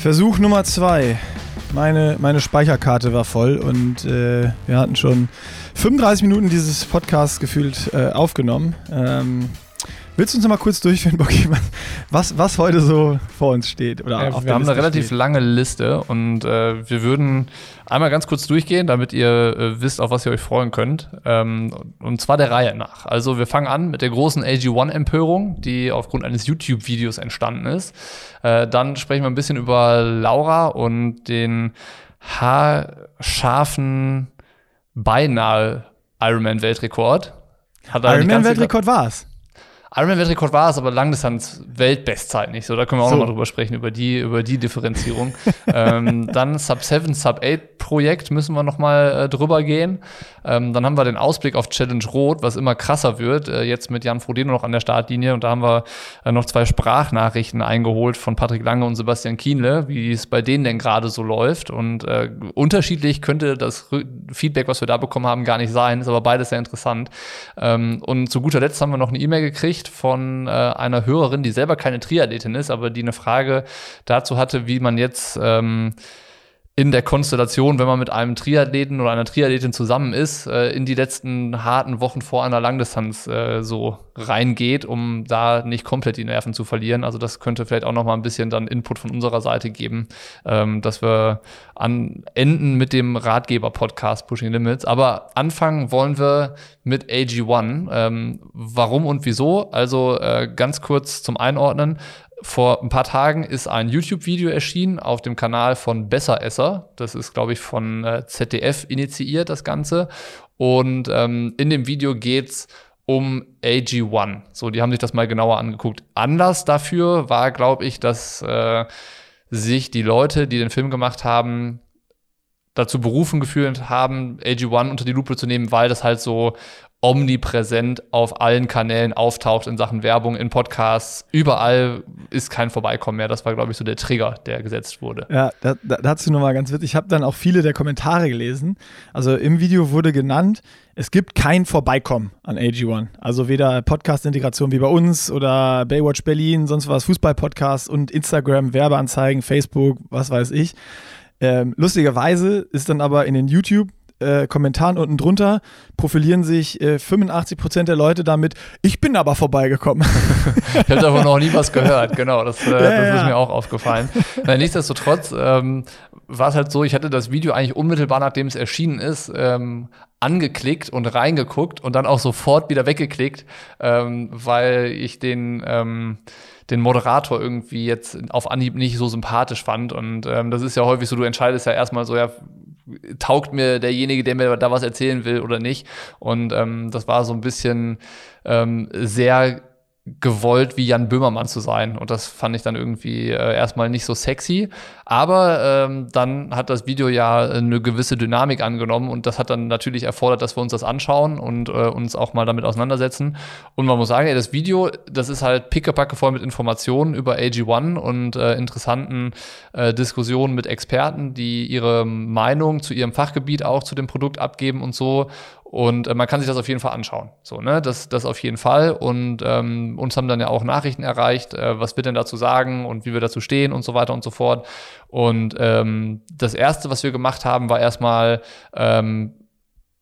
Versuch Nummer zwei. Meine, meine Speicherkarte war voll und äh, wir hatten schon 35 Minuten dieses Podcast gefühlt äh, aufgenommen. Ähm, Willst du uns noch mal kurz durchführen, Bocky, was, was heute so vor uns steht? Oder ja, wir haben Liste eine relativ steht. lange Liste und äh, wir würden einmal ganz kurz durchgehen, damit ihr äh, wisst, auf was ihr euch freuen könnt. Ähm, und zwar der Reihe nach. Also wir fangen an mit der großen AG1-Empörung, die aufgrund eines YouTube-Videos entstanden ist. Äh, dann sprechen wir ein bisschen über Laura und den haarscharfen beinahe Ironman-Weltrekord. Ironman-Weltrekord war es. Ironman-Weltrekord war es, aber Langdistanz-Weltbestzeit nicht. So, da können wir auch so. nochmal drüber sprechen, über die, über die Differenzierung. ähm, dann Sub-7, Sub-8-Projekt müssen wir nochmal äh, drüber gehen. Ähm, dann haben wir den Ausblick auf Challenge Rot, was immer krasser wird, äh, jetzt mit Jan Frodeno noch an der Startlinie. Und da haben wir äh, noch zwei Sprachnachrichten eingeholt von Patrick Lange und Sebastian Kienle, wie es bei denen denn gerade so läuft. Und äh, unterschiedlich könnte das Feedback, was wir da bekommen haben, gar nicht sein. Ist aber beides sehr interessant. Ähm, und zu guter Letzt haben wir noch eine E-Mail gekriegt gekriegt von äh, einer Hörerin, die selber keine Triathletin ist, aber die eine Frage dazu hatte, wie man jetzt ähm, in der Konstellation, wenn man mit einem Triathleten oder einer Triathletin zusammen ist, äh, in die letzten harten Wochen vor einer Langdistanz äh, so reingeht, um da nicht komplett die Nerven zu verlieren. Also das könnte vielleicht auch noch mal ein bisschen dann Input von unserer Seite geben, ähm, dass wir an enden mit dem Ratgeber-Podcast Pushing Limits. Aber anfangen wollen wir mit AG1. Ähm, warum und wieso? Also äh, ganz kurz zum Einordnen vor ein paar Tagen ist ein YouTube-Video erschienen auf dem Kanal von Besseresser. Das ist, glaube ich, von äh, ZDF initiiert, das Ganze. Und ähm, in dem Video geht's um AG1. So, die haben sich das mal genauer angeguckt. Anlass dafür war, glaube ich, dass äh, sich die Leute, die den Film gemacht haben, dazu berufen gefühlt haben, AG1 unter die Lupe zu nehmen, weil das halt so omnipräsent auf allen Kanälen auftaucht in Sachen Werbung, in Podcasts, überall ist kein Vorbeikommen mehr. Das war, glaube ich, so der Trigger, der gesetzt wurde. Ja, da, da, dazu nochmal ganz witzig. Ich habe dann auch viele der Kommentare gelesen. Also im Video wurde genannt, es gibt kein Vorbeikommen an AG1. Also weder Podcast-Integration wie bei uns oder Baywatch Berlin, sonst was, Fußball-Podcasts und Instagram, Werbeanzeigen, Facebook, was weiß ich. Ähm, lustigerweise ist dann aber in den YouTube äh, Kommentaren unten drunter profilieren sich äh, 85% der Leute damit, ich bin aber vorbeigekommen. ich habe davon noch nie was gehört, genau, das, äh, ja, das ja. ist mir auch aufgefallen. Na, nichtsdestotrotz ähm, war es halt so, ich hatte das Video eigentlich unmittelbar, nachdem es erschienen ist, ähm, angeklickt und reingeguckt und dann auch sofort wieder weggeklickt, ähm, weil ich den ähm, den Moderator irgendwie jetzt auf Anhieb nicht so sympathisch fand. Und ähm, das ist ja häufig so, du entscheidest ja erstmal so, ja, taugt mir derjenige, der mir da was erzählen will oder nicht. Und ähm, das war so ein bisschen ähm, sehr gewollt, wie Jan Böhmermann zu sein. Und das fand ich dann irgendwie äh, erstmal nicht so sexy. Aber ähm, dann hat das Video ja eine gewisse Dynamik angenommen und das hat dann natürlich erfordert, dass wir uns das anschauen und äh, uns auch mal damit auseinandersetzen. Und man muss sagen, ey, das Video, das ist halt pickepacke voll mit Informationen über AG1 und äh, interessanten äh, Diskussionen mit Experten, die ihre Meinung zu ihrem Fachgebiet auch zu dem Produkt abgeben und so. Und äh, man kann sich das auf jeden Fall anschauen. So, ne? Das, das auf jeden Fall. Und ähm, uns haben dann ja auch Nachrichten erreicht, äh, was wir denn dazu sagen und wie wir dazu stehen und so weiter und so fort. Und ähm, das erste, was wir gemacht haben, war erstmal ähm,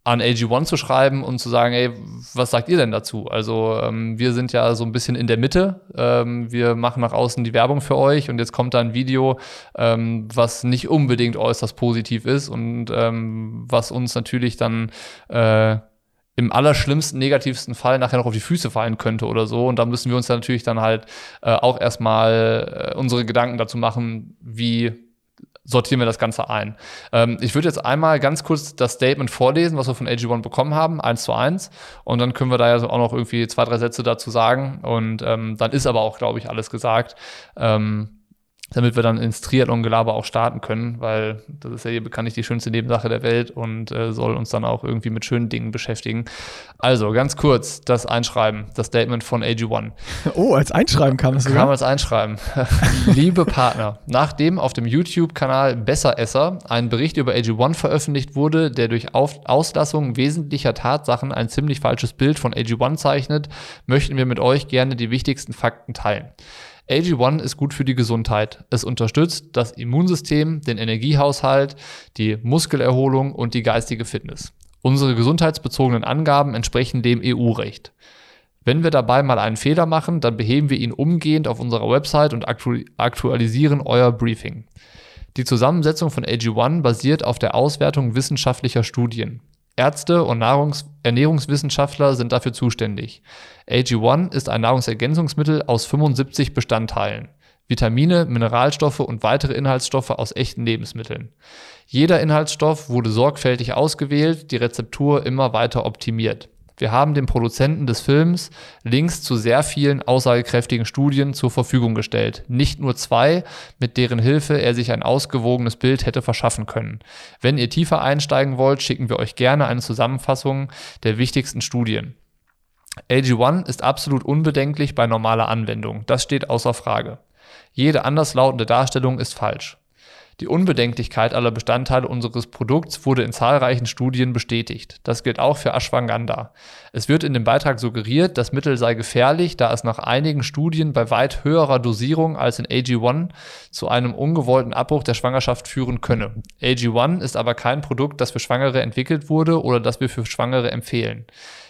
an AG1 zu schreiben und zu sagen, ey, was sagt ihr denn dazu? Also ähm, wir sind ja so ein bisschen in der Mitte. Ähm, wir machen nach außen die Werbung für euch und jetzt kommt da ein Video, ähm, was nicht unbedingt äußerst positiv ist und ähm, was uns natürlich dann äh, im allerschlimmsten, negativsten Fall nachher noch auf die Füße fallen könnte oder so. Und da müssen wir uns dann natürlich dann halt äh, auch erstmal äh, unsere Gedanken dazu machen, wie sortieren wir das Ganze ein. Ähm, ich würde jetzt einmal ganz kurz das Statement vorlesen, was wir von AG1 bekommen haben, eins zu eins. Und dann können wir da ja auch noch irgendwie zwei, drei Sätze dazu sagen. Und ähm, dann ist aber auch, glaube ich, alles gesagt. Ähm, damit wir dann ins Triathlon-Gelaber auch starten können, weil das ist ja hier bekanntlich die schönste Nebensache der Welt und äh, soll uns dann auch irgendwie mit schönen Dingen beschäftigen. Also ganz kurz das Einschreiben, das Statement von AG1. Oh, als Einschreiben kam es sogar? Kam als Einschreiben. Liebe Partner, nachdem auf dem YouTube-Kanal Besseresser ein Bericht über AG1 veröffentlicht wurde, der durch auf Auslassung wesentlicher Tatsachen ein ziemlich falsches Bild von AG1 zeichnet, möchten wir mit euch gerne die wichtigsten Fakten teilen. AG1 ist gut für die Gesundheit. Es unterstützt das Immunsystem, den Energiehaushalt, die Muskelerholung und die geistige Fitness. Unsere gesundheitsbezogenen Angaben entsprechen dem EU-Recht. Wenn wir dabei mal einen Fehler machen, dann beheben wir ihn umgehend auf unserer Website und aktualisieren euer Briefing. Die Zusammensetzung von AG1 basiert auf der Auswertung wissenschaftlicher Studien. Ärzte und Nahrungs Ernährungswissenschaftler sind dafür zuständig. AG1 ist ein Nahrungsergänzungsmittel aus 75 Bestandteilen. Vitamine, Mineralstoffe und weitere Inhaltsstoffe aus echten Lebensmitteln. Jeder Inhaltsstoff wurde sorgfältig ausgewählt, die Rezeptur immer weiter optimiert. Wir haben dem Produzenten des Films Links zu sehr vielen aussagekräftigen Studien zur Verfügung gestellt. Nicht nur zwei, mit deren Hilfe er sich ein ausgewogenes Bild hätte verschaffen können. Wenn ihr tiefer einsteigen wollt, schicken wir euch gerne eine Zusammenfassung der wichtigsten Studien. AG1 ist absolut unbedenklich bei normaler Anwendung. Das steht außer Frage. Jede anderslautende Darstellung ist falsch. Die Unbedenklichkeit aller Bestandteile unseres Produkts wurde in zahlreichen Studien bestätigt. Das gilt auch für Ashwagandha. Es wird in dem Beitrag suggeriert, das Mittel sei gefährlich, da es nach einigen Studien bei weit höherer Dosierung als in AG1 zu einem ungewollten Abbruch der Schwangerschaft führen könne. AG1 ist aber kein Produkt, das für Schwangere entwickelt wurde oder das wir für Schwangere empfehlen.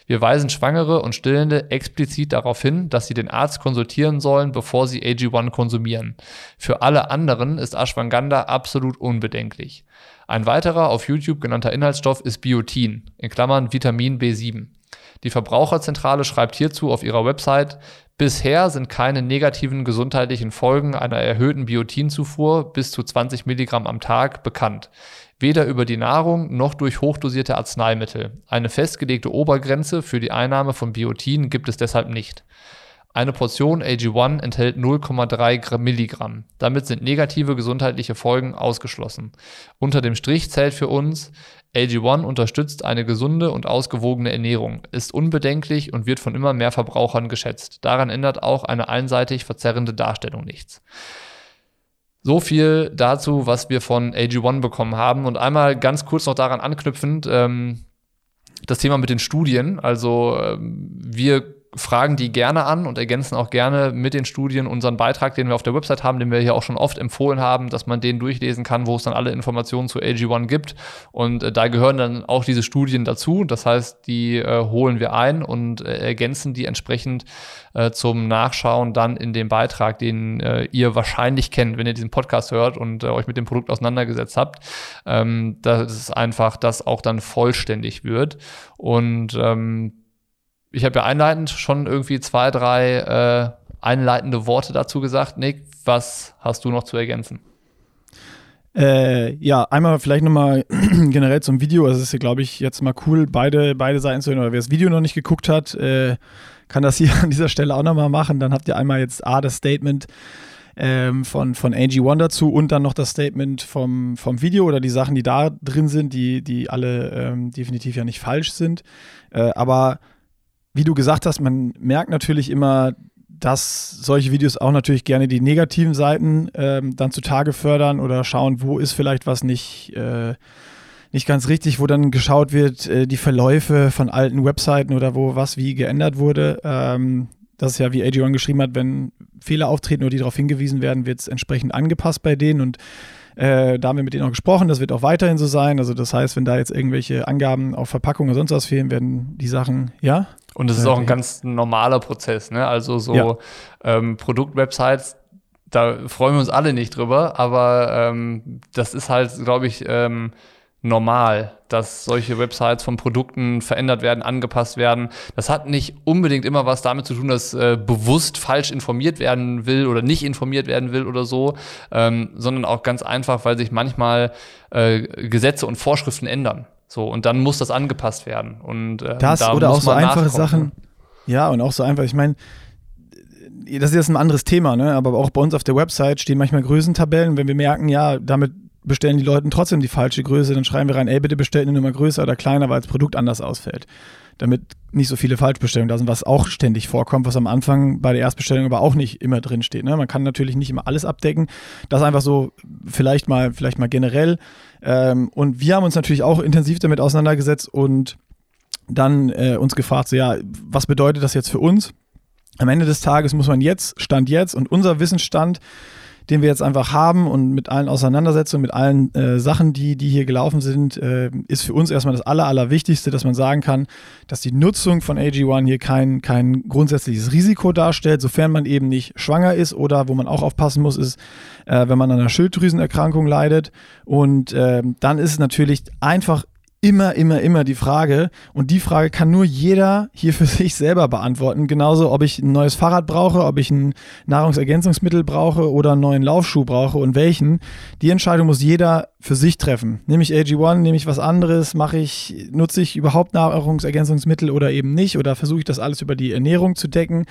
Wir weisen Schwangere und Stillende explizit darauf hin, dass sie den Arzt konsultieren sollen, bevor sie AG1 konsumieren. Für alle anderen ist Ashwagandha absolut unbedenklich. Ein weiterer auf YouTube genannter Inhaltsstoff ist Biotin, in Klammern Vitamin B7. Die Verbraucherzentrale schreibt hierzu auf ihrer Website, bisher sind keine negativen gesundheitlichen Folgen einer erhöhten Biotinzufuhr bis zu 20 Milligramm am Tag bekannt weder über die Nahrung noch durch hochdosierte Arzneimittel. Eine festgelegte Obergrenze für die Einnahme von Biotin gibt es deshalb nicht. Eine Portion AG1 enthält 0,3 Milligramm. Damit sind negative gesundheitliche Folgen ausgeschlossen. Unter dem Strich zählt für uns, AG1 unterstützt eine gesunde und ausgewogene Ernährung, ist unbedenklich und wird von immer mehr Verbrauchern geschätzt. Daran ändert auch eine einseitig verzerrende Darstellung nichts. So viel dazu, was wir von AG1 bekommen haben. Und einmal ganz kurz noch daran anknüpfend, ähm, das Thema mit den Studien. Also ähm, wir fragen die gerne an und ergänzen auch gerne mit den Studien unseren Beitrag, den wir auf der Website haben, den wir hier auch schon oft empfohlen haben, dass man den durchlesen kann, wo es dann alle Informationen zu AG1 gibt. Und äh, da gehören dann auch diese Studien dazu. Das heißt, die äh, holen wir ein und äh, ergänzen die entsprechend äh, zum Nachschauen dann in dem Beitrag, den äh, ihr wahrscheinlich kennt, wenn ihr diesen Podcast hört und äh, euch mit dem Produkt auseinandergesetzt habt. Ähm, das ist einfach, dass auch dann vollständig wird. Und ähm, ich habe ja einleitend schon irgendwie zwei, drei äh, einleitende Worte dazu gesagt. Nick, was hast du noch zu ergänzen? Äh, ja, einmal vielleicht nochmal generell zum Video. Also es ist, glaube ich, jetzt mal cool, beide, beide Seiten zu hören. Oder wer das Video noch nicht geguckt hat, äh, kann das hier an dieser Stelle auch nochmal machen. Dann habt ihr einmal jetzt A, das Statement ähm, von, von AG1 dazu und dann noch das Statement vom, vom Video oder die Sachen, die da drin sind, die, die alle ähm, definitiv ja nicht falsch sind. Äh, aber wie du gesagt hast, man merkt natürlich immer, dass solche Videos auch natürlich gerne die negativen Seiten ähm, dann zutage fördern oder schauen, wo ist vielleicht was nicht, äh, nicht ganz richtig, wo dann geschaut wird, äh, die Verläufe von alten Webseiten oder wo was wie geändert wurde. Ähm, das ist ja, wie AG1 geschrieben hat, wenn Fehler auftreten oder die darauf hingewiesen werden, wird es entsprechend angepasst bei denen und äh, da haben wir mit denen auch gesprochen, das wird auch weiterhin so sein. Also das heißt, wenn da jetzt irgendwelche Angaben auf Verpackung oder sonst was fehlen, werden die Sachen, ja, und es ist auch ein ganz normaler Prozess, ne? Also so ja. ähm, Produktwebsites, da freuen wir uns alle nicht drüber, aber ähm, das ist halt, glaube ich, ähm, normal, dass solche Websites von Produkten verändert werden, angepasst werden. Das hat nicht unbedingt immer was damit zu tun, dass äh, bewusst falsch informiert werden will oder nicht informiert werden will oder so, ähm, sondern auch ganz einfach, weil sich manchmal äh, Gesetze und Vorschriften ändern. So, und dann muss das angepasst werden. Und äh, das da oder auch so einfache Sachen. Ne? Ja, und auch so einfach, ich meine, das ist jetzt ein anderes Thema, ne? Aber auch bei uns auf der Website stehen manchmal Größentabellen. Wenn wir merken, ja, damit bestellen die Leute trotzdem die falsche Größe, dann schreiben wir rein, ey, bitte bestellen eine Nummer größer oder kleiner, weil das Produkt anders ausfällt. Damit nicht so viele Falschbestellungen da sind, was auch ständig vorkommt, was am Anfang bei der Erstbestellung aber auch nicht immer drin steht. Ne? Man kann natürlich nicht immer alles abdecken. Das einfach so vielleicht mal, vielleicht mal generell. Ähm, und wir haben uns natürlich auch intensiv damit auseinandergesetzt und dann äh, uns gefragt, so ja, was bedeutet das jetzt für uns? am Ende des Tages muss man jetzt, Stand jetzt und unser Wissensstand, den wir jetzt einfach haben und mit allen Auseinandersetzungen, mit allen äh, Sachen, die, die hier gelaufen sind, äh, ist für uns erstmal das Aller, Allerwichtigste, dass man sagen kann, dass die Nutzung von AG1 hier kein, kein grundsätzliches Risiko darstellt, sofern man eben nicht schwanger ist oder wo man auch aufpassen muss, ist, äh, wenn man an einer Schilddrüsenerkrankung leidet. Und äh, dann ist es natürlich einfach immer, immer, immer die Frage. Und die Frage kann nur jeder hier für sich selber beantworten. Genauso, ob ich ein neues Fahrrad brauche, ob ich ein Nahrungsergänzungsmittel brauche oder einen neuen Laufschuh brauche und welchen. Die Entscheidung muss jeder für sich treffen. Nehme ich AG1, nehme ich was anderes, mache ich, nutze ich überhaupt Nahrungsergänzungsmittel oder eben nicht oder versuche ich das alles über die Ernährung zu decken.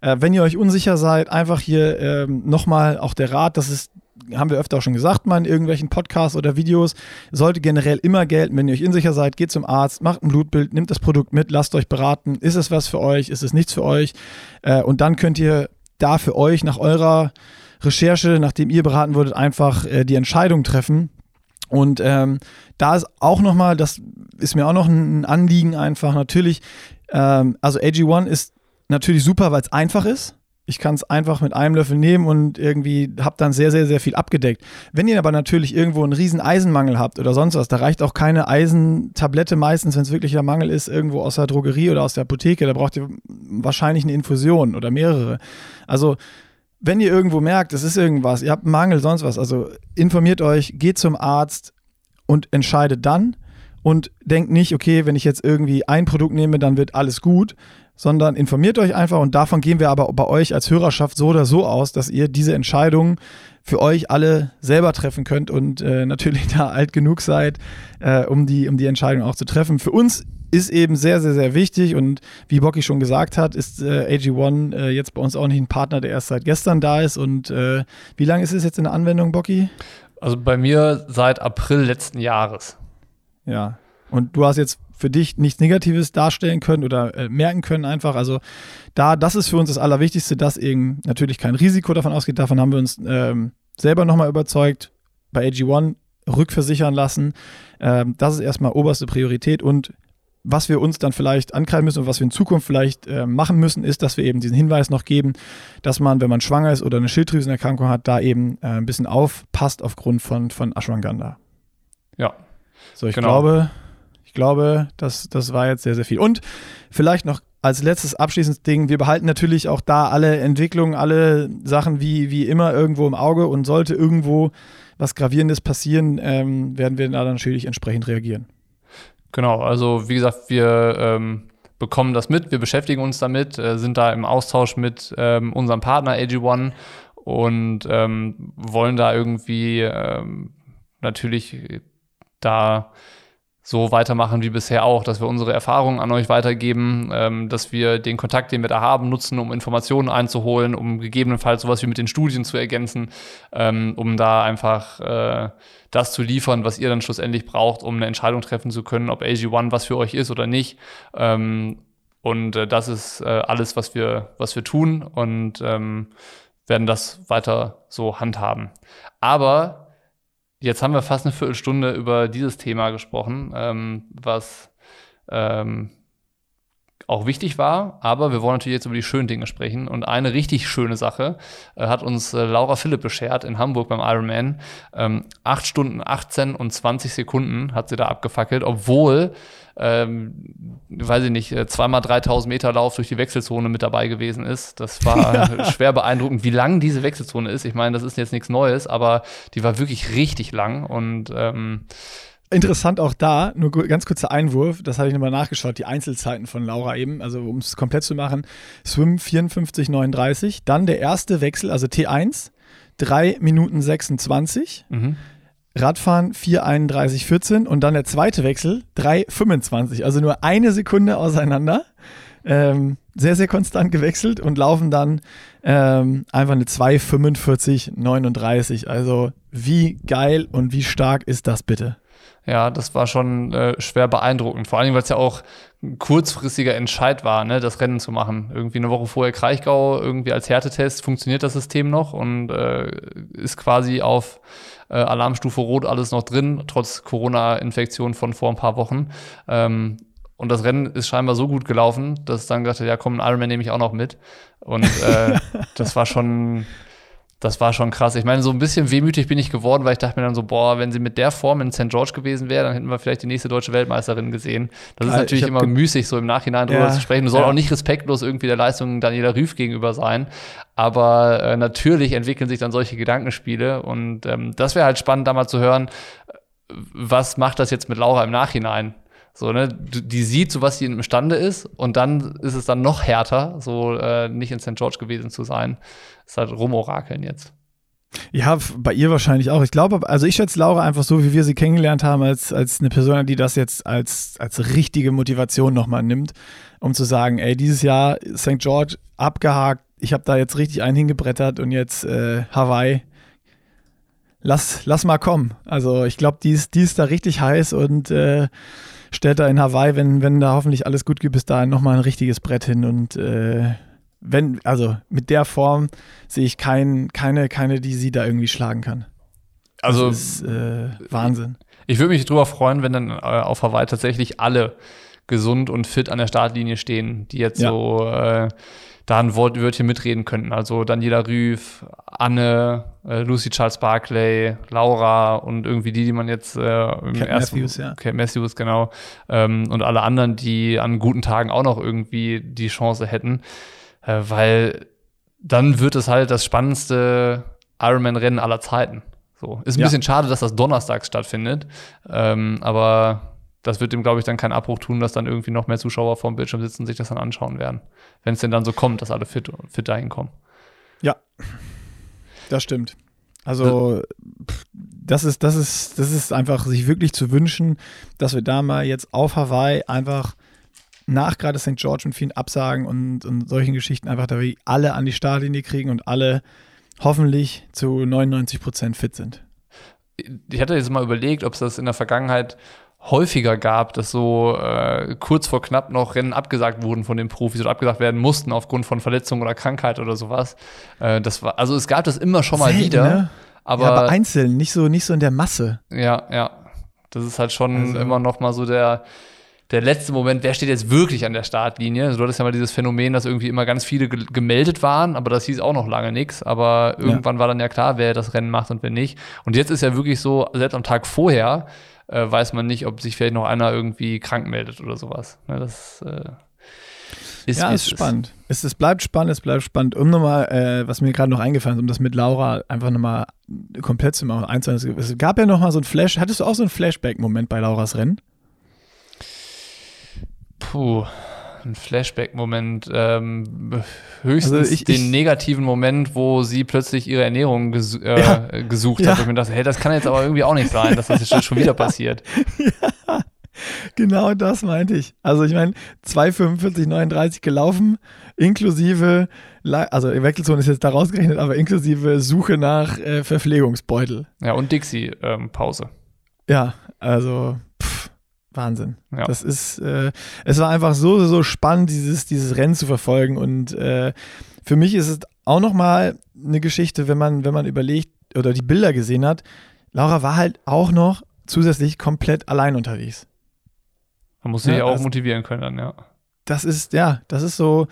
Äh, wenn ihr euch unsicher seid, einfach hier äh, nochmal auch der Rat, das ist haben wir öfter auch schon gesagt, mal in irgendwelchen Podcasts oder Videos, sollte generell immer gelten, wenn ihr euch unsicher seid, geht zum Arzt, macht ein Blutbild, nehmt das Produkt mit, lasst euch beraten, ist es was für euch, ist es nichts für euch äh, und dann könnt ihr da für euch nach eurer Recherche, nachdem ihr beraten wurdet, einfach äh, die Entscheidung treffen. Und ähm, da ist auch nochmal, das ist mir auch noch ein Anliegen einfach, natürlich, ähm, also AG1 ist natürlich super, weil es einfach ist. Ich kann es einfach mit einem Löffel nehmen und irgendwie habe dann sehr, sehr, sehr viel abgedeckt. Wenn ihr aber natürlich irgendwo einen riesen Eisenmangel habt oder sonst was, da reicht auch keine Eisentablette meistens, wenn es wirklich ein Mangel ist, irgendwo aus der Drogerie oder aus der Apotheke. Da braucht ihr wahrscheinlich eine Infusion oder mehrere. Also wenn ihr irgendwo merkt, es ist irgendwas, ihr habt einen Mangel, sonst was, also informiert euch, geht zum Arzt und entscheidet dann und denkt nicht, okay, wenn ich jetzt irgendwie ein Produkt nehme, dann wird alles gut, sondern informiert euch einfach und davon gehen wir aber bei euch als Hörerschaft so oder so aus, dass ihr diese Entscheidungen für euch alle selber treffen könnt und äh, natürlich da alt genug seid, äh, um, die, um die Entscheidung auch zu treffen. Für uns ist eben sehr, sehr, sehr wichtig und wie Bocky schon gesagt hat, ist äh, AG1 äh, jetzt bei uns auch nicht ein Partner, der erst seit gestern da ist und äh, wie lange ist es jetzt in der Anwendung, Bocky? Also bei mir seit April letzten Jahres. Ja, und du hast jetzt für dich nichts Negatives darstellen können oder äh, merken können einfach. Also da, das ist für uns das Allerwichtigste, dass eben natürlich kein Risiko davon ausgeht. Davon haben wir uns ähm, selber nochmal überzeugt, bei AG1 rückversichern lassen. Ähm, das ist erstmal oberste Priorität und was wir uns dann vielleicht ankreiden müssen und was wir in Zukunft vielleicht äh, machen müssen, ist, dass wir eben diesen Hinweis noch geben, dass man, wenn man schwanger ist oder eine Schilddrüsenerkrankung hat, da eben äh, ein bisschen aufpasst aufgrund von, von Ashwagandha. Ja. So, ich genau. glaube, glaube, das, das war jetzt sehr, sehr viel. Und vielleicht noch als letztes abschließendes Ding, wir behalten natürlich auch da alle Entwicklungen, alle Sachen wie, wie immer irgendwo im Auge und sollte irgendwo was Gravierendes passieren, ähm, werden wir da natürlich entsprechend reagieren. Genau, also wie gesagt, wir ähm, bekommen das mit, wir beschäftigen uns damit, äh, sind da im Austausch mit ähm, unserem Partner AG1 und ähm, wollen da irgendwie ähm, natürlich da so weitermachen wie bisher auch, dass wir unsere Erfahrungen an euch weitergeben, ähm, dass wir den Kontakt, den wir da haben, nutzen, um Informationen einzuholen, um gegebenenfalls sowas wie mit den Studien zu ergänzen, ähm, um da einfach äh, das zu liefern, was ihr dann schlussendlich braucht, um eine Entscheidung treffen zu können, ob AG1 was für euch ist oder nicht. Ähm, und äh, das ist äh, alles, was wir, was wir tun und ähm, werden das weiter so handhaben. Aber Jetzt haben wir fast eine Viertelstunde über dieses Thema gesprochen, ähm, was ähm, auch wichtig war, aber wir wollen natürlich jetzt über die schönen Dinge sprechen. Und eine richtig schöne Sache äh, hat uns äh, Laura Philipp beschert in Hamburg beim Ironman. Ähm, 8 Stunden 18 und 20 Sekunden hat sie da abgefackelt, obwohl ähm, weiß ich nicht, äh, zweimal 3000 Meter Lauf durch die Wechselzone mit dabei gewesen ist. Das war schwer beeindruckend, wie lang diese Wechselzone ist. Ich meine, das ist jetzt nichts Neues, aber die war wirklich richtig lang und ähm, Interessant auch da, nur ganz kurzer Einwurf, das habe ich nochmal nachgeschaut, die Einzelzeiten von Laura eben, also um es komplett zu machen, Swim 54,39, dann der erste Wechsel, also T1, 3 Minuten 26, mhm. Radfahren 4,31,14 und dann der zweite Wechsel 3,25. Also nur eine Sekunde auseinander. Ähm, sehr, sehr konstant gewechselt und laufen dann ähm, einfach eine 2,45,39. Also wie geil und wie stark ist das bitte? Ja, das war schon äh, schwer beeindruckend. Vor allem, weil es ja auch ein kurzfristiger Entscheid war, ne, das Rennen zu machen. Irgendwie eine Woche vorher Kraichgau, irgendwie als Härtetest funktioniert das System noch und äh, ist quasi auf äh, Alarmstufe Rot alles noch drin, trotz Corona-Infektion von vor ein paar Wochen. Ähm, Und das Rennen ist scheinbar so gut gelaufen, dass dann gesagt hat, ja komm, einen Ironman nehme ich auch noch mit. Und äh, das war schon, das war schon krass. Ich meine, so ein bisschen wehmütig bin ich geworden, weil ich dachte mir dann so, boah, wenn sie mit der Form in St. George gewesen wäre, dann hätten wir vielleicht die nächste deutsche Weltmeisterin gesehen. Das ist natürlich immer müßig, so im Nachhinein drüber ja, zu sprechen. Das soll ja. auch nicht respektlos irgendwie der Leistung Daniela Rüff gegenüber sein. Aber äh, natürlich entwickeln sich dann solche Gedankenspiele. Und ähm, das wäre halt spannend, da mal zu hören, was macht das jetzt mit Laura im Nachhinein? So, ne, die sieht, so was sie imstande ist, und dann ist es dann noch härter, so äh, nicht in St. George gewesen zu sein. Ist halt rumorakeln jetzt. Ja, bei ihr wahrscheinlich auch. Ich glaube, also ich schätze Laura einfach so, wie wir sie kennengelernt haben, als, als eine Person, die das jetzt als, als richtige Motivation nochmal nimmt, um zu sagen, ey, dieses Jahr St. George abgehakt, ich habe da jetzt richtig einen hingebrettert und jetzt äh, Hawaii. Lass, lass mal kommen. Also ich glaube, die ist, die ist da richtig heiß und äh, stellt da in Hawaii, wenn, wenn da hoffentlich alles gut geht, bis dahin nochmal ein richtiges Brett hin. Und äh, wenn, also mit der Form sehe ich kein, keine, keine, die sie da irgendwie schlagen kann. Also das ist äh, Wahnsinn. Ich würde mich drüber freuen, wenn dann äh, auf Hawaii tatsächlich alle gesund und fit an der Startlinie stehen, die jetzt ja. so äh, da ein Wort, Wörtchen mitreden könnten. Also Daniela Rüff, Anne, äh, Lucy Charles Barclay, Laura und irgendwie die, die man jetzt äh, im Cat ersten Matthews, ja. Cat Matthews, genau. Ähm, und alle anderen, die an guten Tagen auch noch irgendwie die Chance hätten. Äh, weil dann wird es halt das spannendste Ironman-Rennen aller Zeiten. So. Ist ein ja. bisschen schade, dass das donnerstags stattfindet. Ähm, aber das wird dem, glaube ich, dann keinen Abbruch tun, dass dann irgendwie noch mehr Zuschauer vor dem Bildschirm sitzen und sich das dann anschauen werden. Wenn es denn dann so kommt, dass alle fit, fit dahin kommen. Ja, das stimmt. Also, das ist, das ist, das ist einfach sich wirklich zu wünschen, dass wir da mal jetzt auf Hawaii einfach nach gerade St. George und vielen Absagen und, und solchen Geschichten einfach da wir alle an die Startlinie kriegen und alle hoffentlich zu 99 Prozent fit sind. Ich hatte jetzt mal überlegt, ob es das in der Vergangenheit häufiger gab, dass so äh, kurz vor knapp noch Rennen abgesagt wurden von den Profis oder abgesagt werden mussten aufgrund von Verletzung oder Krankheit oder sowas. Äh, das war, also es gab das immer schon mal Selten, wieder. Ne? Aber, ja, aber einzeln, nicht so, nicht so in der Masse. Ja, ja. Das ist halt schon also. immer noch mal so der, der letzte Moment, wer steht jetzt wirklich an der Startlinie? Also du hattest ja mal dieses Phänomen, dass irgendwie immer ganz viele ge gemeldet waren, aber das hieß auch noch lange nichts. Aber irgendwann ja. war dann ja klar, wer das Rennen macht und wer nicht. Und jetzt ist ja wirklich so, selbst am Tag vorher äh, weiß man nicht, ob sich vielleicht noch einer irgendwie krank meldet oder sowas. Ne, das äh, ist, ja, ist spannend. Es, es bleibt spannend, es bleibt spannend. Um nochmal, äh, was mir gerade noch eingefallen ist, um das mit Laura einfach nochmal komplett zu machen, einzuhalten. Es gab ja nochmal so ein Flash, hattest du auch so einen Flashback-Moment bei Lauras Rennen? Puh, ein Flashback-Moment. Ähm, höchstens also ich, den ich, negativen Moment, wo sie plötzlich ihre Ernährung ges äh, ja. gesucht ja. hat. Und ich mir dachte, hey, das kann jetzt aber irgendwie auch nicht sein, dass das jetzt schon wieder passiert. Ja. Genau das meinte ich. Also ich meine, 2,45,39 gelaufen, inklusive, also Wechselzone ist jetzt da rausgerechnet, aber inklusive Suche nach äh, Verpflegungsbeutel. Ja, und Dixie-Pause. Ähm, ja, also Wahnsinn. Ja. Das ist, äh, es war einfach so, so spannend, dieses, dieses Rennen zu verfolgen. Und äh, für mich ist es auch nochmal eine Geschichte, wenn man, wenn man überlegt oder die Bilder gesehen hat. Laura war halt auch noch zusätzlich komplett allein unterwegs. Man muss sich ja, auch also, motivieren können dann, ja. Das ist, ja, das ist so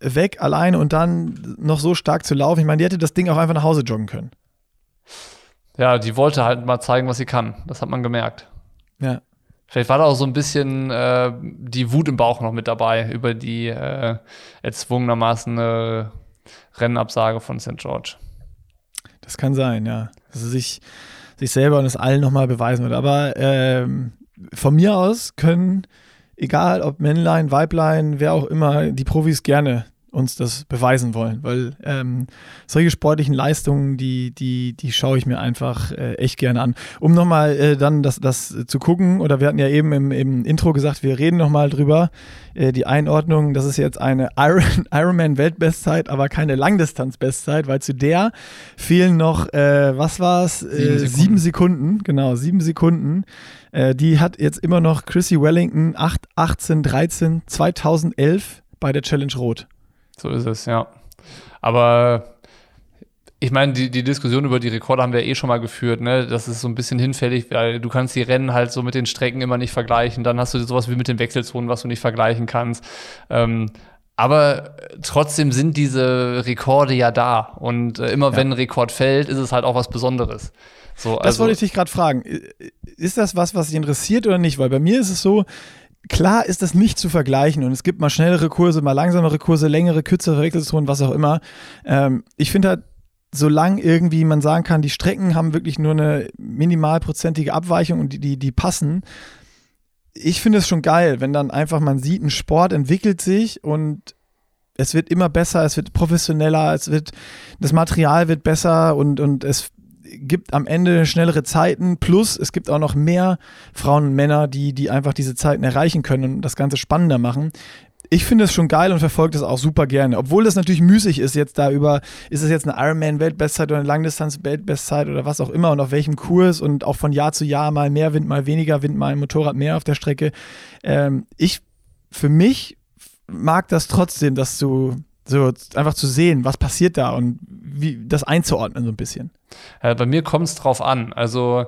weg, allein und dann noch so stark zu laufen. Ich meine, die hätte das Ding auch einfach nach Hause joggen können. Ja, die wollte halt mal zeigen, was sie kann. Das hat man gemerkt. Ja. Vielleicht war da auch so ein bisschen äh, die Wut im Bauch noch mit dabei über die äh, erzwungenermaßen äh, Rennabsage von St. George. Das kann sein, ja. Dass er sich, sich selber und es allen nochmal beweisen wird. Aber ähm, von mir aus können, egal ob Männlein, Weiblein, wer auch immer, die Profis gerne uns das beweisen wollen, weil ähm, solche sportlichen Leistungen, die, die, die schaue ich mir einfach äh, echt gerne an. Um nochmal äh, dann das, das zu gucken, oder wir hatten ja eben im, im Intro gesagt, wir reden nochmal drüber, äh, die Einordnung, das ist jetzt eine Iron, Ironman-Weltbestzeit, aber keine Langdistanz-Bestzeit, weil zu der fehlen noch, äh, was war es? Sieben, äh, sieben, Sekunden, genau, sieben Sekunden. Äh, die hat jetzt immer noch Chrissy Wellington 8, 18, 13, 2011 bei der Challenge Rot. So ist es, ja. Aber ich meine, die, die Diskussion über die Rekorde haben wir eh schon mal geführt, ne? Das ist so ein bisschen hinfällig, weil du kannst die Rennen halt so mit den Strecken immer nicht vergleichen. Dann hast du sowas wie mit den Wechselzonen, was du nicht vergleichen kannst. Ähm, aber trotzdem sind diese Rekorde ja da. Und äh, immer ja. wenn ein Rekord fällt, ist es halt auch was Besonderes. So, das also wollte ich dich gerade fragen. Ist das was, was dich interessiert oder nicht? Weil bei mir ist es so, klar ist das nicht zu vergleichen und es gibt mal schnellere Kurse, mal langsamere Kurse, längere, kürzere Wechselzonen, was auch immer. Ähm, ich finde halt, solange irgendwie man sagen kann, die Strecken haben wirklich nur eine minimalprozentige Abweichung und die, die, die passen. Ich finde es schon geil, wenn dann einfach man sieht, ein Sport entwickelt sich und es wird immer besser, es wird professioneller, es wird, das Material wird besser und, und es gibt am Ende schnellere Zeiten, plus es gibt auch noch mehr Frauen und Männer, die, die einfach diese Zeiten erreichen können und das Ganze spannender machen ich finde es schon geil und verfolge das auch super gerne. Obwohl das natürlich müßig ist, jetzt da über, ist es jetzt eine Ironman-Weltbestzeit oder eine Langdistanz-Weltbestzeit oder was auch immer und auf welchem Kurs und auch von Jahr zu Jahr mal mehr Wind, mal weniger Wind, mal ein Motorrad mehr auf der Strecke. Ähm, ich, für mich mag das trotzdem, dass du so einfach zu sehen, was passiert da und wie das einzuordnen so ein bisschen. Ja, bei mir kommt es drauf an. Also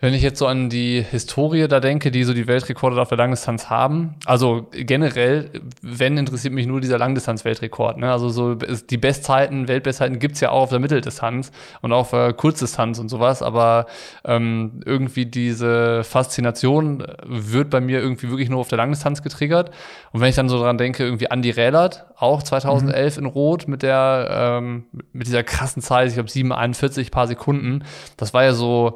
wenn ich jetzt so an die Historie da denke, die so die Weltrekorde auf der Langdistanz haben, also generell, wenn interessiert mich nur dieser Langdistanz-Weltrekord. Ne? Also so die Bestzeiten, Weltbestzeiten gibt's ja auch auf der Mitteldistanz und auch auf der Kurzdistanz und sowas, aber ähm, irgendwie diese Faszination wird bei mir irgendwie wirklich nur auf der Langdistanz getriggert. Und wenn ich dann so dran denke, irgendwie Andy Rählert, auch 2011 mhm. in Rot mit der ähm, mit dieser krassen Zeit, ich glaube 7,41 paar Sekunden, das war ja so